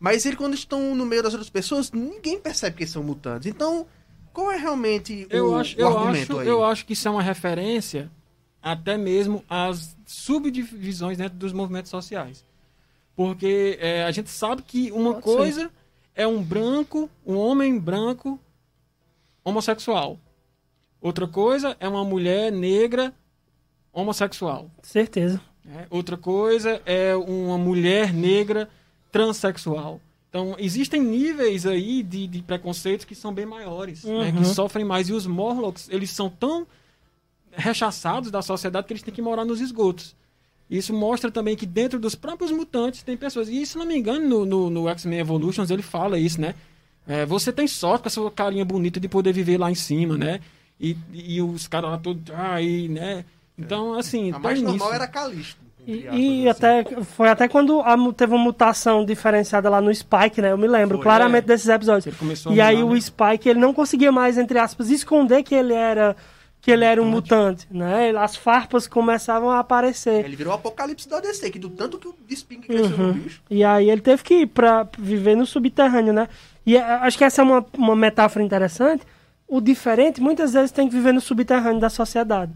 mas eles, quando estão no meio das outras pessoas, ninguém percebe que são mutantes. Então, qual é realmente o, eu acho, o eu argumento acho, aí? Eu acho que isso é uma referência até mesmo as subdivisões dentro dos movimentos sociais. Porque é, a gente sabe que uma Pode coisa ser. é um branco, um homem branco homossexual. Outra coisa é uma mulher negra homossexual. Certeza. É, outra coisa é uma mulher negra transexual. Então, existem níveis aí de, de preconceitos que são bem maiores, uhum. né, que sofrem mais. E os Morlocks, eles são tão rechaçados da sociedade que eles têm que morar nos esgotos. Isso mostra também que dentro dos próprios mutantes tem pessoas. E se não me engano, no, no, no X-Men Evolutions ele fala isso, né? É, você tem sorte com essa carinha bonita de poder viver lá em cima, né? E, e os caras lá todos. Aí, né? Então, assim. A mais normal era Calisto. E, e assim. até foi até quando a, teve uma mutação diferenciada lá no Spike, né? Eu me lembro foi, claramente é. desses episódios. e aí o né? Spike ele não conseguia mais entre aspas esconder que ele era que ele era um mutante, né? As farpas começavam a aparecer. Ele virou o apocalipse da DC, que do tanto que o Desping cresceu uhum. no bicho. E aí ele teve que ir pra viver no subterrâneo, né? E é, acho que essa é uma, uma metáfora interessante. O diferente, muitas vezes, tem que viver no subterrâneo da sociedade.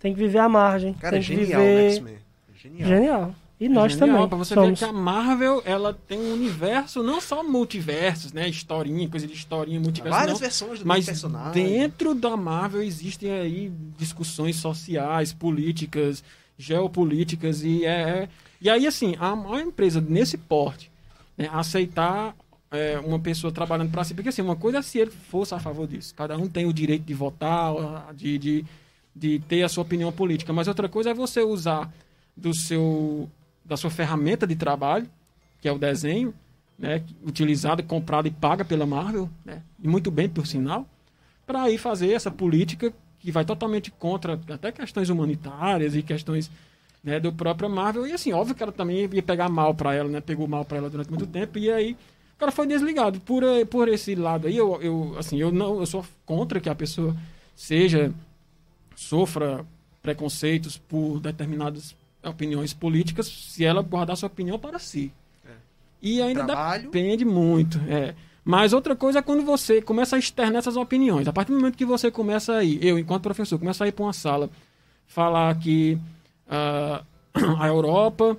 Tem que viver à margem. Cara, tem é que genial, viver... É genial. Genial. E é nós genial, também. Pra você somos. ver que a Marvel, ela tem um universo, não só multiversos, né? Historinha, coisa de historinha, multiverso. Várias não, versões do mas personagem. dentro da Marvel existem aí discussões sociais, políticas, geopolíticas e é, é e aí assim a maior empresa nesse porte né, aceitar é, uma pessoa trabalhando para si porque assim uma coisa é se ele fosse a favor disso cada um tem o direito de votar de, de, de ter a sua opinião política mas outra coisa é você usar do seu da sua ferramenta de trabalho, que é o desenho, né, utilizada, comprada e paga pela Marvel, né, e muito bem, por sinal, para ir fazer essa política que vai totalmente contra até questões humanitárias e questões né, do próprio Marvel. E assim, óbvio que ela também ia pegar mal para ela, né, pegou mal para ela durante muito tempo, e aí o cara foi desligado. Por, por esse lado aí, eu, eu, assim, eu, não, eu sou contra que a pessoa seja, sofra preconceitos por determinados opiniões políticas se ela guardar sua opinião para si. É. E ainda Trabalho. depende muito. É. Mas outra coisa é quando você começa a externar essas opiniões. A partir do momento que você começa a ir, eu, enquanto professor, começo a ir para uma sala falar que uh, a Europa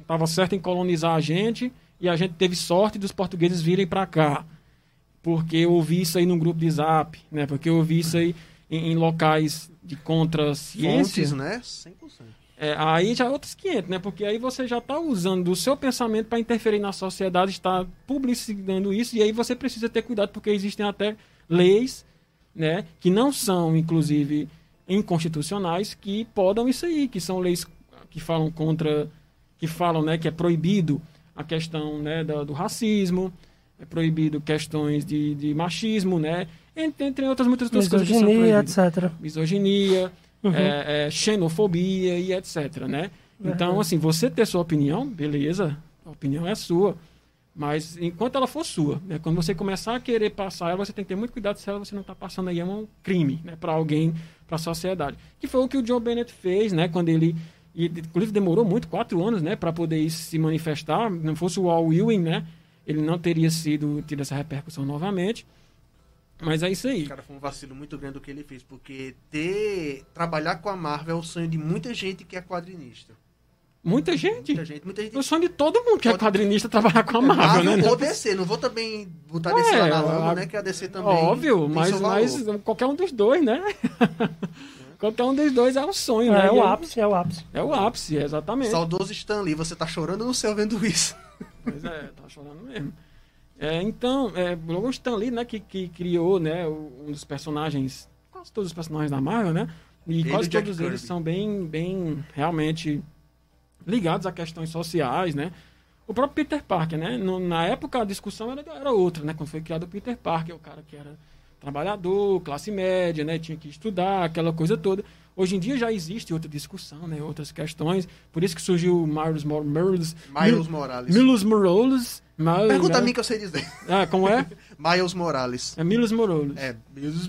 estava certa em colonizar a gente e a gente teve sorte dos portugueses virem para cá. Porque eu ouvi isso aí num grupo de zap, né? Porque eu ouvi isso aí em, em locais de contra-ciência. Fontes, né? 100%. É, aí já é outros 500, né? Porque aí você já está usando o seu pensamento para interferir na sociedade, está publicitando isso, e aí você precisa ter cuidado, porque existem até leis, né? Que não são, inclusive, inconstitucionais, que podam isso aí, que são leis que falam contra, que falam, né? Que é proibido a questão né, do, do racismo, é proibido questões de, de machismo, né? Entre, entre outras muitas outras coisas que são proibidas. etc. Misoginia uhum. é, é, xenofobia e etc, né? Então, assim, você ter sua opinião, beleza, a opinião é sua. Mas enquanto ela for sua, né? quando você começar a querer passar ela, você tem que ter muito cuidado se ela você não está passando aí é um crime né? para alguém, para a sociedade. Que foi o que o John Bennett fez, né? Quando ele. E, inclusive demorou muito, quatro anos, né? Para poder se manifestar. Não fosse o Al Ewing, né? Ele não teria sido tido essa repercussão novamente. Mas é isso aí. Cara, foi um vacilo muito grande o que ele fez, porque ter trabalhar com a Marvel é o sonho de muita gente que é quadrinista. Muita gente? Muita gente, muita gente. O sonho de todo mundo que é quadrinista trabalhar com a Marvel, Marvel né? ou DC, não vou também botar DC é, lá na lama, né? Que a DC também. Óbvio, mas, mas qualquer um dos dois, né? qualquer um dos dois é o sonho, é, né? É o ápice, é o ápice. É o ápice, exatamente. Saudoso Stanley, você tá chorando no céu vendo isso. Pois é, tá chorando mesmo. É, então, é, logo o Stan Lee, né, que, que criou, né, um dos personagens, quase todos os personagens da Marvel, né, e Ele quase todos eles são bem, bem, realmente ligados a questões sociais, né. O próprio Peter Parker, né, no, na época a discussão era, era outra, né, quando foi criado o Peter Parker, o cara que era trabalhador, classe média, né, tinha que estudar, aquela coisa toda. Hoje em dia já existe outra discussão, né, outras questões, por isso que surgiu o Miles, Miles, Miles Morales. Miles Morales, Miles, Pergunta a mim que eu sei dizer. Ah, como é? Miles Morales. É Miles Morales. É, Miles...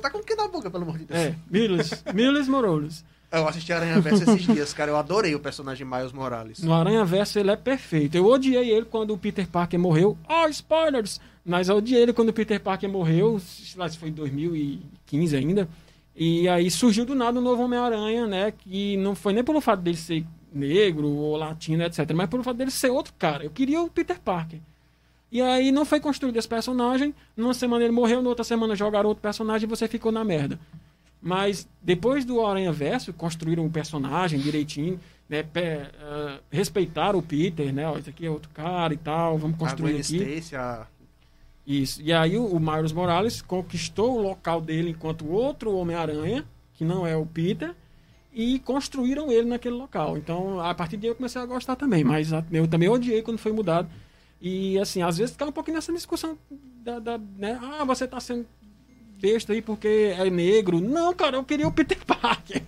Tá com o que na boca, pelo amor de Deus. É, Miles, Miles Morales. Eu assisti Aranha Verso esses dias, cara. Eu adorei o personagem Miles Morales. No Aranha Verso ele é perfeito. Eu odiei ele quando o Peter Parker morreu. Oh, spoilers! Mas eu odiei ele quando o Peter Parker morreu. Sei lá se foi em 2015 ainda. E aí surgiu do nada o novo Homem-Aranha, né? Que não foi nem pelo fato dele ser negro ou latino, etc. Mas pelo fato dele ser outro cara. Eu queria o Peter Parker. E aí não foi construído esse personagem. Numa semana ele morreu, na outra semana jogaram outro personagem e você ficou na merda. Mas depois do Aranha Verso, construíram o um personagem direitinho, né? Pé, uh, respeitaram o Peter, né? Ó, esse aqui é outro cara e tal, vamos construir a aqui. Stacy, a... Isso. E aí o, o Miles Morales conquistou o local dele enquanto outro Homem-Aranha, que não é o Peter, e construíram ele naquele local. Então, a partir daí eu comecei a gostar também, mas eu também odiei quando foi mudado. E assim, às vezes fica um pouquinho nessa discussão da, da né? Ah, você está sendo besta aí porque é negro. Não, cara, eu queria o Peter Parker.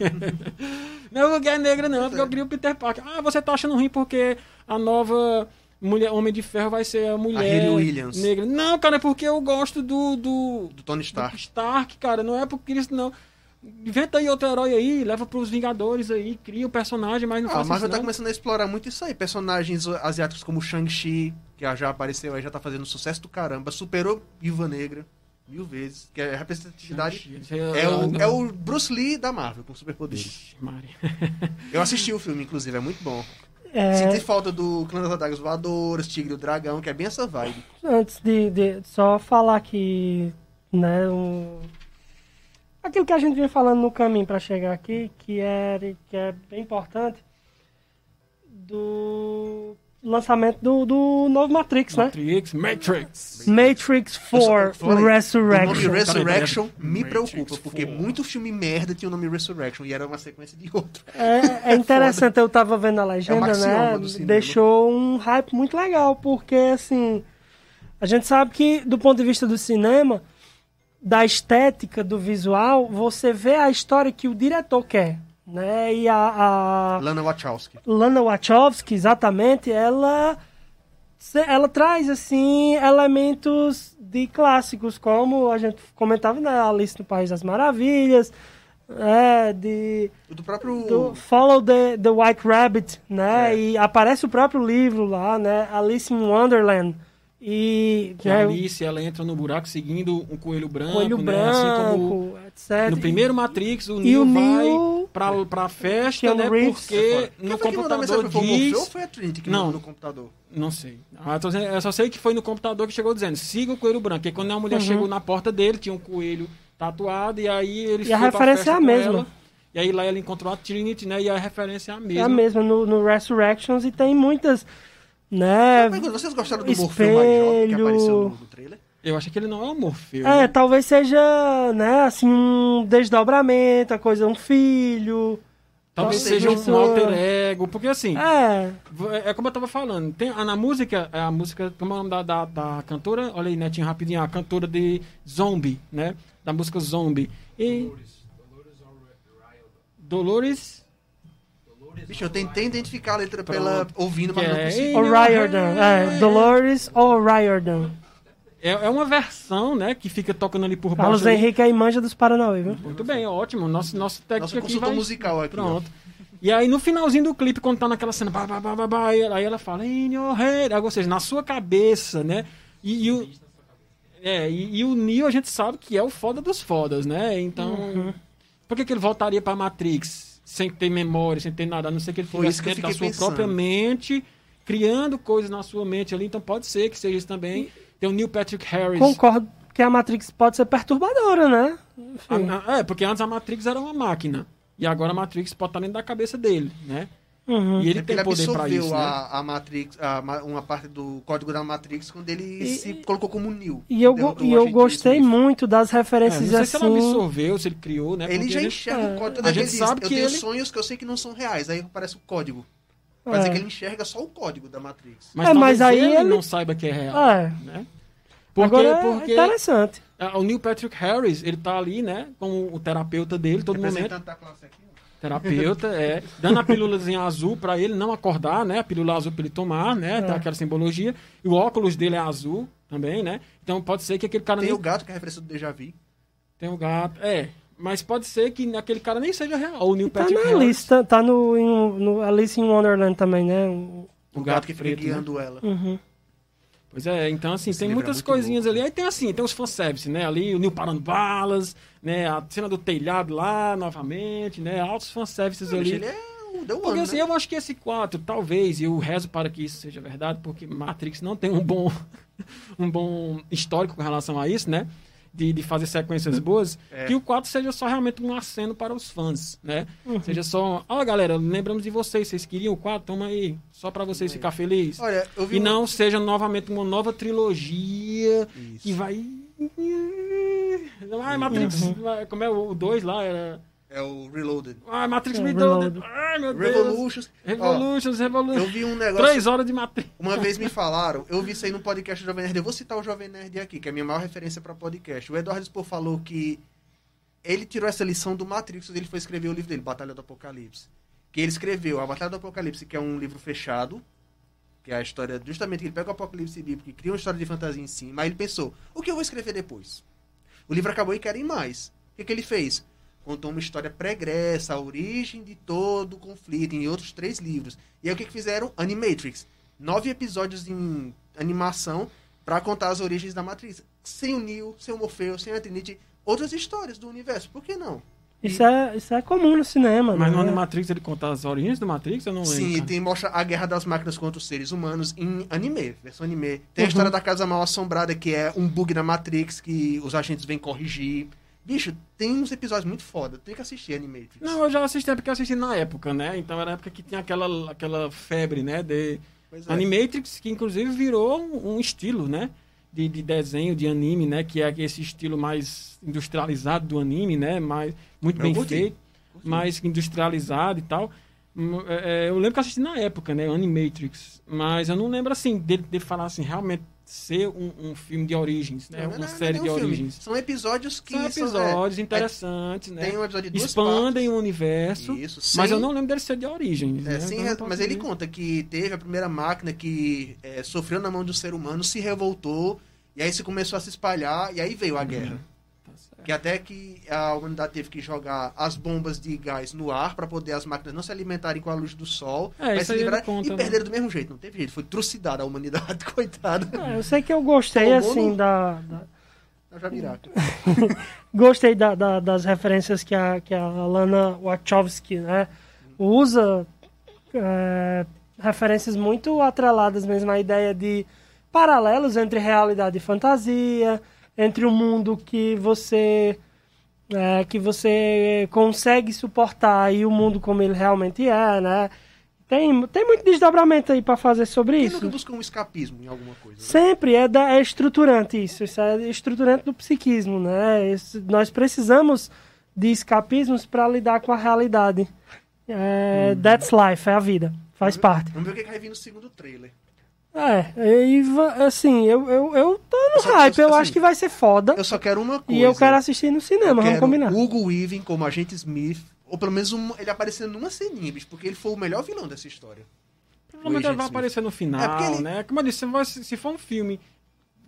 não porque é negro, não, porque eu queria o Peter Parker. Ah, você tá achando ruim porque a nova mulher, Homem de Ferro vai ser a mulher a Williams. negra. Não, cara, é porque eu gosto do. Do, do Tony Stark. Do Stark, cara. Não é porque isso, não. Inventa aí outro herói aí, leva pros Vingadores aí, cria o personagem, mas não ah, faz A Marvel tá começando a explorar muito isso aí. Personagens asiáticos como Shang-Chi, que já apareceu aí, já tá fazendo sucesso do caramba. Superou Viva Negra mil vezes. Que é a representatividade. É, é, o, é o Bruce Lee da Marvel, com superpoderes. Eu assisti o filme, inclusive, é muito bom. É... Senti falta do Clã das Adagas Voadoras, Tigre e o Dragão, que é bem essa vibe. Antes de, de só falar que, né, um aquilo que a gente vinha falando no caminho para chegar aqui, que é, que é bem importante, do lançamento do, do novo Matrix, Matrix né? Matrix, Matrix. 4 Resurrection. O nome Resurrection me preocupa, porque muito filme merda tinha o nome Resurrection e era uma sequência de outro. É, é interessante, eu tava vendo a legenda, é né? Deixou um hype muito legal, porque assim, a gente sabe que do ponto de vista do cinema, da estética, do visual, você vê a história que o diretor quer. Né? E a, a Lana Wachowski. Lana Wachowski, exatamente, ela ela traz assim elementos de clássicos, como a gente comentava na né? Alice no País das Maravilhas, é, de do próprio do Follow the, the White Rabbit, né? É. E aparece o próprio livro lá, né? Alice in Wonderland. E que a Alice ela entra no buraco seguindo um coelho branco, coelho né? branco, assim como etc. No primeiro Matrix, o Neo vai pra, pra festa, né? Reeves. Porque no computador diz... Ou foi a Trinity que não no computador? Não sei. Ah, eu só sei que foi no computador que chegou dizendo, siga o coelho branco. E quando a mulher uhum. chegou na porta dele, tinha um coelho tatuado, e aí ele E a referência é a mesma. Ela, e aí lá ela encontrou a Trinity, né? E a referência é a mesma. É a mesma no, no Resurrections e tem muitas né? Vocês gostaram do Morfeu mais jovem que apareceu no, no trailer? Eu acho que ele não é um Morfeu. É, né? talvez seja, né, assim, um desdobramento, a coisa, um filho. Talvez seja um alter ego, porque assim. É. É como eu tava falando. Tem, na música, a música, como é o nome da, da, da cantora? Olha aí, netinho, rapidinho, a cantora de Zombie, né? Da música Zombie. E... Dolores. Dolores Bicho, eu tentei identificar a letra Pronto. pela ouvindo, mas é, não consegui. O'Riordan, é, Dolores O'Riordan. É, é uma versão, né, que fica tocando ali por baixo. Carlos ali. Henrique aí manja dos Paranauê, viu? Muito bem, ótimo. Nosso, nosso técnico vai... musical aqui. Pronto. Ó. E aí no finalzinho do clipe, quando tá naquela cena, bah, bah, bah, bah, aí ela fala, in your head, ou seja, na sua cabeça, né? E, e o... É, e, e, o Neo a gente sabe que é o foda dos fodas, né? Então, uhum. por que, que ele voltaria pra Matrix sem ter memória, sem ter nada, a não ser que ele fosse dentro da sua pensando. própria mente, criando coisas na sua mente ali. Então pode ser que seja isso também. Tem o Neil Patrick Harris. Concordo que a Matrix pode ser perturbadora, né? A, a, é, porque antes a Matrix era uma máquina. E agora a Matrix pode estar dentro da cabeça dele, né? Uhum. E ele é tem ele poder para isso, né? a, a Matrix, a, uma parte do código da Matrix quando ele e, se colocou como Neo. E eu, e eu gostei muito das referências é, não sei assim. se ele absorveu, se ele criou, né? Ele já enxerga é. o código. A gente sabe diz, que eu ele... tenho sonhos que eu sei que não são reais. Aí aparece o código. Quer é. dizer que ele enxerga só o código da Matrix. Mas, é, mas aí ele, ele, não saiba que é real. É. Né? Porque, Agora é porque interessante. O Neil Patrick Harris, ele tá ali, né? Com o terapeuta dele todo momento. A classe aqui terapeuta, é, dando a pílulazinha azul para ele não acordar, né? A pílula azul para ele tomar, né? É. Tem aquela simbologia. E o óculos dele é azul também, né? Então pode ser que aquele cara Tem nem... o gato que é a referência do Deja Vu. Tem o gato, é. Mas pode ser que aquele cara nem seja real. O Neil tá Patrick na Harris. lista, tá no, em, no Alice in Wonderland também, né? O, o gato, gato, que fica guiando né? ela. Uhum. Pois é, então assim, Esse tem muitas é coisinhas ali. Aí tem assim, tem os fanservice, né? Ali o Neil parando balas, né? A cena do telhado lá, novamente, né? Altos fanservices ali. Ele é o The Porque assim, né? eu acho que esse 4, talvez, e eu rezo para que isso seja verdade, porque Matrix não tem um bom, um bom histórico com relação a isso, né? de, de fazer sequências boas, é. que o 4 seja só realmente um aceno para os fãs, né? Uhum. Seja só, ó, oh, galera, lembramos de vocês, vocês queriam o 4, toma aí, só para vocês é. ficar felizes. Olha, e não seja novamente uma nova trilogia Isso. que vai Ai, Matrix, uhum. como é o 2 lá, era é o Reloaded. Ah, Matrix é, Reloaded. Ai, meu Deus. Revolutions. Revolutions, Revolutions. Eu vi um negócio. Três horas de Matrix. Uma vez me falaram, eu vi isso aí no podcast do Jovem Nerd. Eu vou citar o Jovem Nerd aqui, que é a minha maior referência para podcast. O Eduardo Spor falou que ele tirou essa lição do Matrix quando ele foi escrever o livro dele, Batalha do Apocalipse. Que ele escreveu a Batalha do Apocalipse, que é um livro fechado, que é a história, justamente que ele pega o Apocalipse bíblico e cria uma história de fantasia em cima. Mas ele pensou, o que eu vou escrever depois? O livro acabou e querem mais. O que, que ele fez? contou uma história pregressa, a origem de todo o conflito, em outros três livros. E aí o que, que fizeram? Animatrix. Nove episódios em animação para contar as origens da Matrix. Sem o Neo, sem o Morpheus, sem a Trinity, outras histórias do universo. Por que não? Isso, é, isso é comum no cinema, Mas no é? Animatrix ele conta as origens do Matrix? Eu não lembro. Sim, tem, mostra a guerra das máquinas contra os seres humanos em anime, versão anime. Tem uhum. a história da Casa Mal Assombrada, que é um bug na Matrix que os agentes vêm corrigir. Bicho, tem uns episódios muito foda. Tem que assistir Animatrix. Não, eu já assisti, é porque eu assisti na época, né? Então era a época que tinha aquela, aquela febre, né? De é. Animatrix, que inclusive virou um estilo, né? De, de, desenho, de anime, né? Que é esse estilo mais industrializado do anime, né? Mais, muito eu bem curti. feito, curti. mais industrializado e tal. Hum, é, é, eu lembro que eu assisti na época, né? Animatrix. Mas eu não lembro, assim, dele, dele falar assim, realmente ser um, um, filme de origens, né? Não, uma não, série não de filme. origens. São episódios que são episódios são, é, interessantes, é, né? Tem um episódio de duas Expandem partes. o universo. Isso, mas eu não lembro dele ser de origens. É, né? sem, então, mas ele conta que teve a primeira máquina que é, sofreu na mão de um ser humano, se revoltou e aí se começou a se espalhar e aí veio a uhum. Que até que a humanidade teve que jogar as bombas de gás no ar para poder as máquinas não se alimentarem com a luz do sol. É, se livrar, conta, e né? perderam do mesmo jeito. Não teve jeito. Foi trucidada a humanidade, coitada. É, eu sei que eu gostei, assim, no... da... da... gostei da, da, das referências que a, que a Lana Wachowski né, usa. É, referências muito atreladas mesmo à ideia de paralelos entre realidade e fantasia entre o mundo que você é, que você consegue suportar e o mundo como ele realmente é, né? Tem, tem muito desdobramento aí para fazer sobre Quem isso. nunca busca um escapismo em alguma coisa? Né? Sempre, é, da, é estruturante isso. Isso é estruturante do psiquismo, né? Isso, nós precisamos de escapismos para lidar com a realidade. É, hum. That's life, é a vida. Faz vamos parte. Vamos ver o é que vai vir no segundo trailer. É, e assim, eu, eu, eu tô no eu hype, eu assim, acho que vai ser foda. Eu só quero uma coisa. E eu quero assistir no cinema, vamos combinar. Hugo Weaving como agente Smith, ou pelo menos um, ele aparecendo numa ceninha, bicho, porque ele foi o melhor vilão dessa história. Provavelmente ele vai Smith. aparecer no final, é ele... né? Como eu disse, se for um filme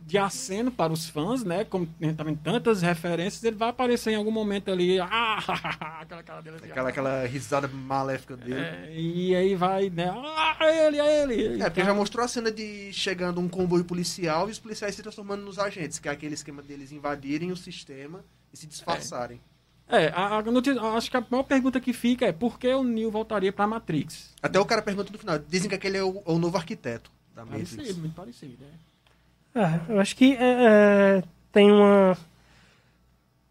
de aceno para os fãs, né? Como tem também tantas referências, ele vai aparecer em algum momento ali. Ah, aquela, aquela, dele, aquela, aquela risada maléfica dele. É, e aí vai, né? Ah, ele, é ele. É, porque já mostrou a cena de chegando um comboio policial e os policiais se transformando nos agentes, que é aquele esquema deles invadirem o sistema e se disfarçarem. É, é a, a notícia, acho que a maior pergunta que fica é por que o Neo voltaria pra Matrix? Até o cara pergunta no final. Dizem que aquele é o, o novo arquiteto da Matrix. Parecido, muito parecido, né? É, eu acho que é, é, tem uma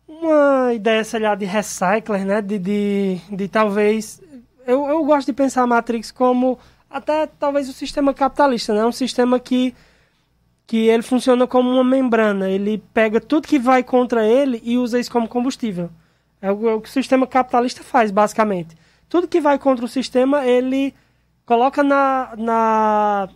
uma ideia, sei lá, de recycler, né? De, de, de talvez... Eu, eu gosto de pensar a Matrix como até talvez o sistema capitalista, né? Um sistema que, que ele funciona como uma membrana. Ele pega tudo que vai contra ele e usa isso como combustível. É o, é o que o sistema capitalista faz, basicamente. Tudo que vai contra o sistema, ele coloca na, na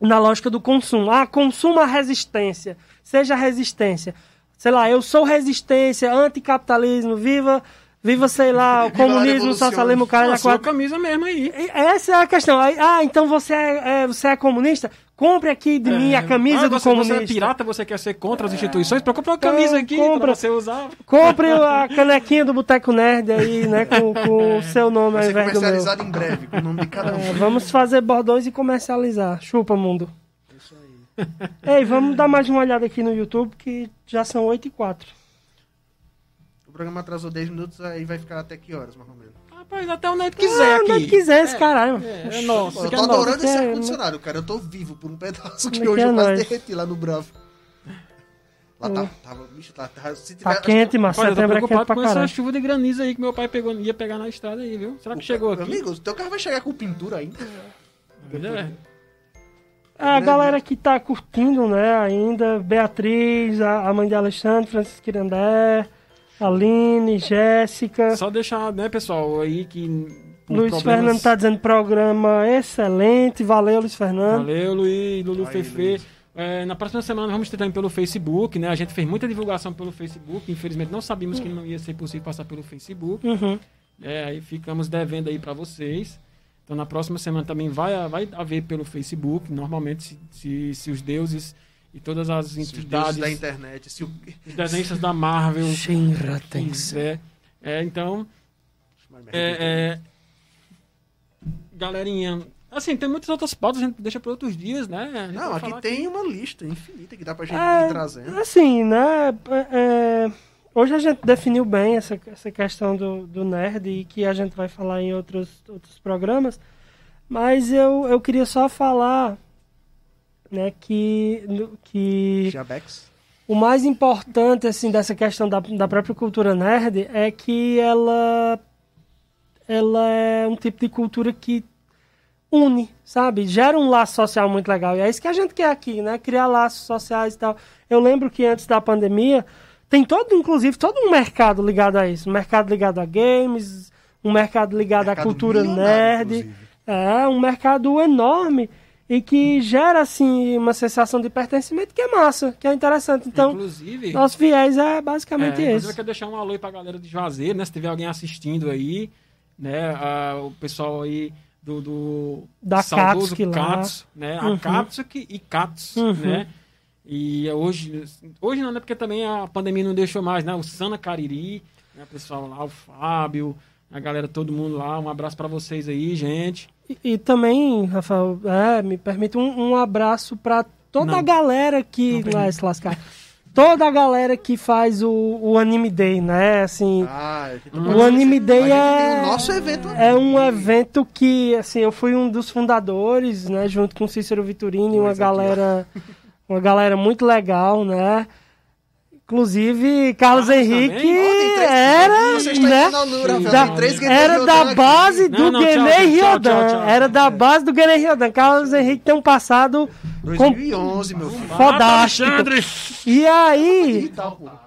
na lógica do consumo. Ah, consuma resistência. Seja resistência. Sei lá, eu sou resistência, anticapitalismo, viva, viva, sei lá, o comunismo, o socialismo, o cara da quatro. camisa mesmo aí. Essa é a questão. Ah, então você é, é você é comunista? Compre aqui de é. mim a camisa ah, do comunista. Você é pirata, você quer ser contra as instituições? Procure uma camisa aqui compra, pra você usar. Compre a canequinha do Boteco Nerd aí, né? Com, com o seu nome Vai ser comercializado em breve, com o nome de cada um. É, vamos fazer bordões e comercializar. Chupa, mundo. Isso aí. Ei, vamos dar mais uma olhada aqui no YouTube, que já são 8 e 4. O programa atrasou 10 minutos, aí vai ficar até que horas, mais ou menos? Rapaz, até o Neto quiser ah, aqui. O Neto quiser esse é, caralho. É, é nosso. Eu tô adorando esse ar-condicionado, cara. Eu tô vivo por um pedaço que hoje é eu quase derreti lá no Bravo. Lá tá, tava, bicho, tá, tá, se tiver, tá quente, mas Olha, eu tô preocupado com essa chuva de granizo aí que meu pai pegou, ia pegar na estrada aí, viu? Será que o chegou aqui? Amigo, teu carro vai chegar com pintura ainda. É. A galera que tá curtindo, né, ainda, Beatriz, a, mãe de Alexandre, Francisco Irandé, Aline, Jéssica. Só deixar, né, pessoal, aí que. Luiz problemas... Fernando tá dizendo programa excelente. Valeu, Luiz Fernando. Valeu, Luiz, Lulu aí, Fefe. É, na próxima semana vamos ter também pelo Facebook, né? A gente fez muita divulgação pelo Facebook. Infelizmente não sabíamos uhum. que não ia ser possível passar pelo Facebook. Uhum. É, aí ficamos devendo aí para vocês. Então na próxima semana também vai, vai haver pelo Facebook. Normalmente, se, se, se os deuses e todas as entidades da internet, se o... os desenhistas da Marvel, Shinra é, é, então, é, é, galerinha, assim, tem muitas outras pautas, a gente deixa para outros dias, né? Não, aqui tem uma lista infinita que dá pra gente é, ir trazendo. Assim, né, é, hoje a gente definiu bem essa, essa questão do, do nerd e que a gente vai falar em outros, outros programas, mas eu, eu queria só falar né, que, que Jabex. o mais importante assim dessa questão da, da própria cultura nerd é que ela ela é um tipo de cultura que une, sabe? Gera um laço social muito legal. E é isso que a gente quer aqui, né? Criar laços sociais e tal. Eu lembro que antes da pandemia tem todo, inclusive, todo um mercado ligado a isso. Um mercado ligado a games, um mercado ligado mercado à cultura nerd. Inclusive. É, um mercado enorme e que gera assim uma sensação de pertencimento que é massa, que é interessante. Então, inclusive, nosso viés é basicamente é, esse. Eu quero deixar um alô para a galera de Juazeiro, né? Se tiver alguém assistindo aí, né? Ah, o pessoal aí do, do da Katsuki lá, né? Uhum. A Katsuki e Katsu, uhum. né? E hoje, hoje não, né? Porque também a pandemia não deixou mais, né? O Sana Cariri, né? O pessoal lá, o Fábio, a galera, todo mundo lá. Um abraço para vocês aí, gente. E, também, Rafael, é, me permite um, um abraço para toda não. a galera que. Não vai se lascar. Toda a galera que faz o, o Anime Day, né? Assim, ah, o Anime Day é, o nosso evento é um evento que, assim, eu fui um dos fundadores, né? Junto com Cícero Vitorini, uma galera, uma galera muito legal, né? Inclusive, Carlos ah, Henrique era, né, da, era da base do Guené Riodan. Era da base do Guené Riodan. Carlos Henrique tem um passado 2011, meu filho. Fodástico. E aí,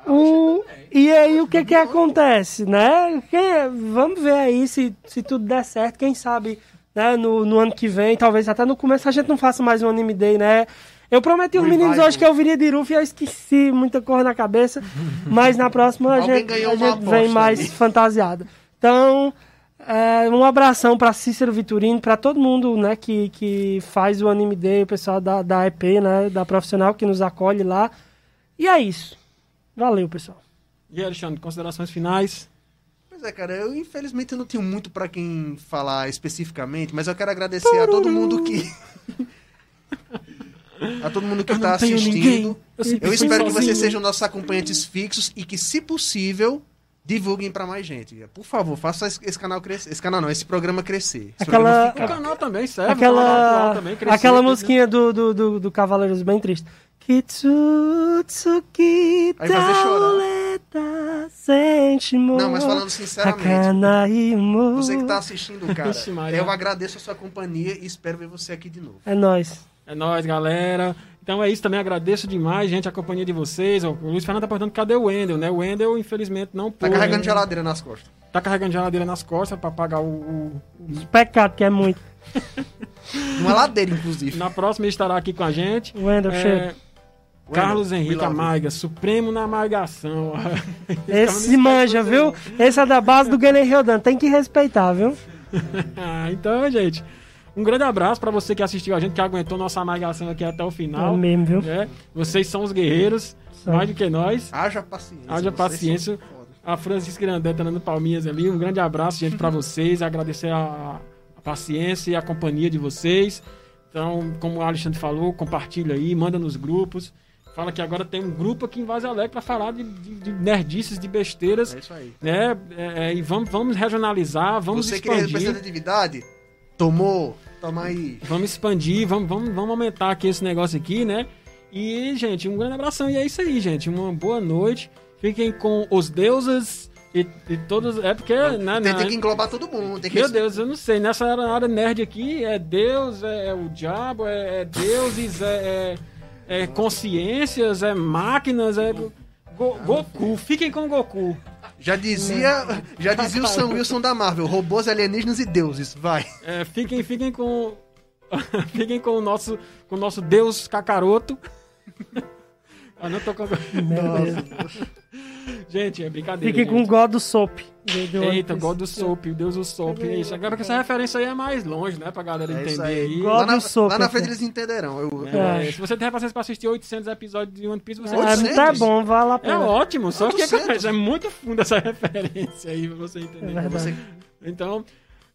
o, e aí o que que acontece, né? Quem, vamos ver aí se, se tudo der certo. Quem sabe, né, no, no ano que vem, talvez até no começo a gente não faça mais um Anime Day, né? Eu prometi aos meninos hoje que eu viria de Iruf e eu esqueci muita cor na cabeça. mas na próxima a gente, a gente vem mais ali. fantasiado. Então, É, um abração para Cícero Vitorino, para todo mundo né, que, que faz o Anime Day, o pessoal da, da EP, né, da profissional que nos acolhe lá. E é isso. Valeu, pessoal. E Alexandre, considerações finais? Pois é, cara, eu infelizmente não tenho muito para quem falar especificamente, mas eu quero agradecer a todo mundo que. a todo mundo que está assistindo. Eu, eu espero que vocês sejam nossos acompanhantes fixos e que, se possível, divulguem para mais gente. Por favor, faça esse canal crescer. Esse canal não, esse programa crescer. Esse aquela, programa o canal também serve. Aquela, também crescer, aquela musiquinha do, do, do, do Cavaleiros bem triste. Kitsutsuki Aí vai chorar. Não, mas falando sinceramente, você que tá assistindo, cara, eu agradeço a sua companhia e espero ver você aqui de novo. É nóis. É nóis, galera. Então é isso, também agradeço demais, gente, a companhia de vocês. O Luiz Fernando tá perguntando cadê o Wendel, né? O Wendel, infelizmente, não pôde. Tá carregando né? geladeira nas costas. Tá carregando geladeira nas costas pra pagar o... o... Os pecados, que é muito. Uma ladeira, inclusive. Na próxima ele estará aqui com a gente. Wendel, é... chega. Carlos Henrique Amarga, Supremo na Amargação. Esse manja, viu? Esse é da base do Guilherme Riodan, tem que respeitar, viu? então, gente, um grande abraço para você que assistiu a gente, que aguentou nossa amargação aqui até o final. É mesmo, viu? É, vocês são os guerreiros, mais do que nós. Haja paciência. Haja paciência. A Francisca Grandé tá dando palminhas ali. Um grande abraço, gente, para vocês. Agradecer a, a paciência e a companhia de vocês. Então, como o Alexandre falou, compartilha aí, manda nos grupos. Fala que agora tem um grupo aqui em Vaz Alegre para falar de, de, de, nerdices, de besteiras. É isso aí. Né? É, é, e vamos, vamos regionalizar, vamos Você expandir. Você queria representatividade? Tomou, toma aí. Vamos expandir, vamos, vamos, vamos aumentar aqui esse negócio aqui, né? E, gente, um grande abração. E é isso aí, gente. Uma boa noite. Fiquem com os deuses e, e todos. É porque. Né, tem, tem, que englobar todo mundo. Tem Meu Deus, eu não sei. Nessa área nerd aqui é Deus, é, é o diabo, é, é deuses, é, é é consciências, é máquinas, é. Go Goku, fiquem com Goku. Já dizia, já dizia o Sam Wilson da Marvel, robôs, alienígenas e deuses, vai. É, fiquem, fiquem com fiquem com o nosso com o nosso deus Kakaroto. ah, não tô com Nossa. Gente, é brincadeira. Fiquem com o God do Soap. Eita, God do Soap, o Deus do Soap. É isso. Agora que essa referência aí é mais longe, né? Pra galera é entender aí. aí. God lá, na, Soap, lá na frente eles entenderão. Eu, é, Se você tem paciência pra assistir 800 episódios de One Piece, você... É, tá bom, vai lá pra É ótimo, só 800. que é, é muito fundo essa referência aí pra você entender. É você... Então...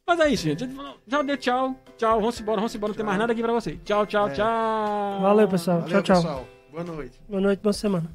Mas é isso, gente. Já deu tchau. Tchau. Vamos embora, vamos embora. Não tem mais nada aqui pra você. Tchau, tchau, é. tchau. Valeu, pessoal. Valeu, tchau, tchau. Pessoal. Boa noite. Boa noite, boa semana.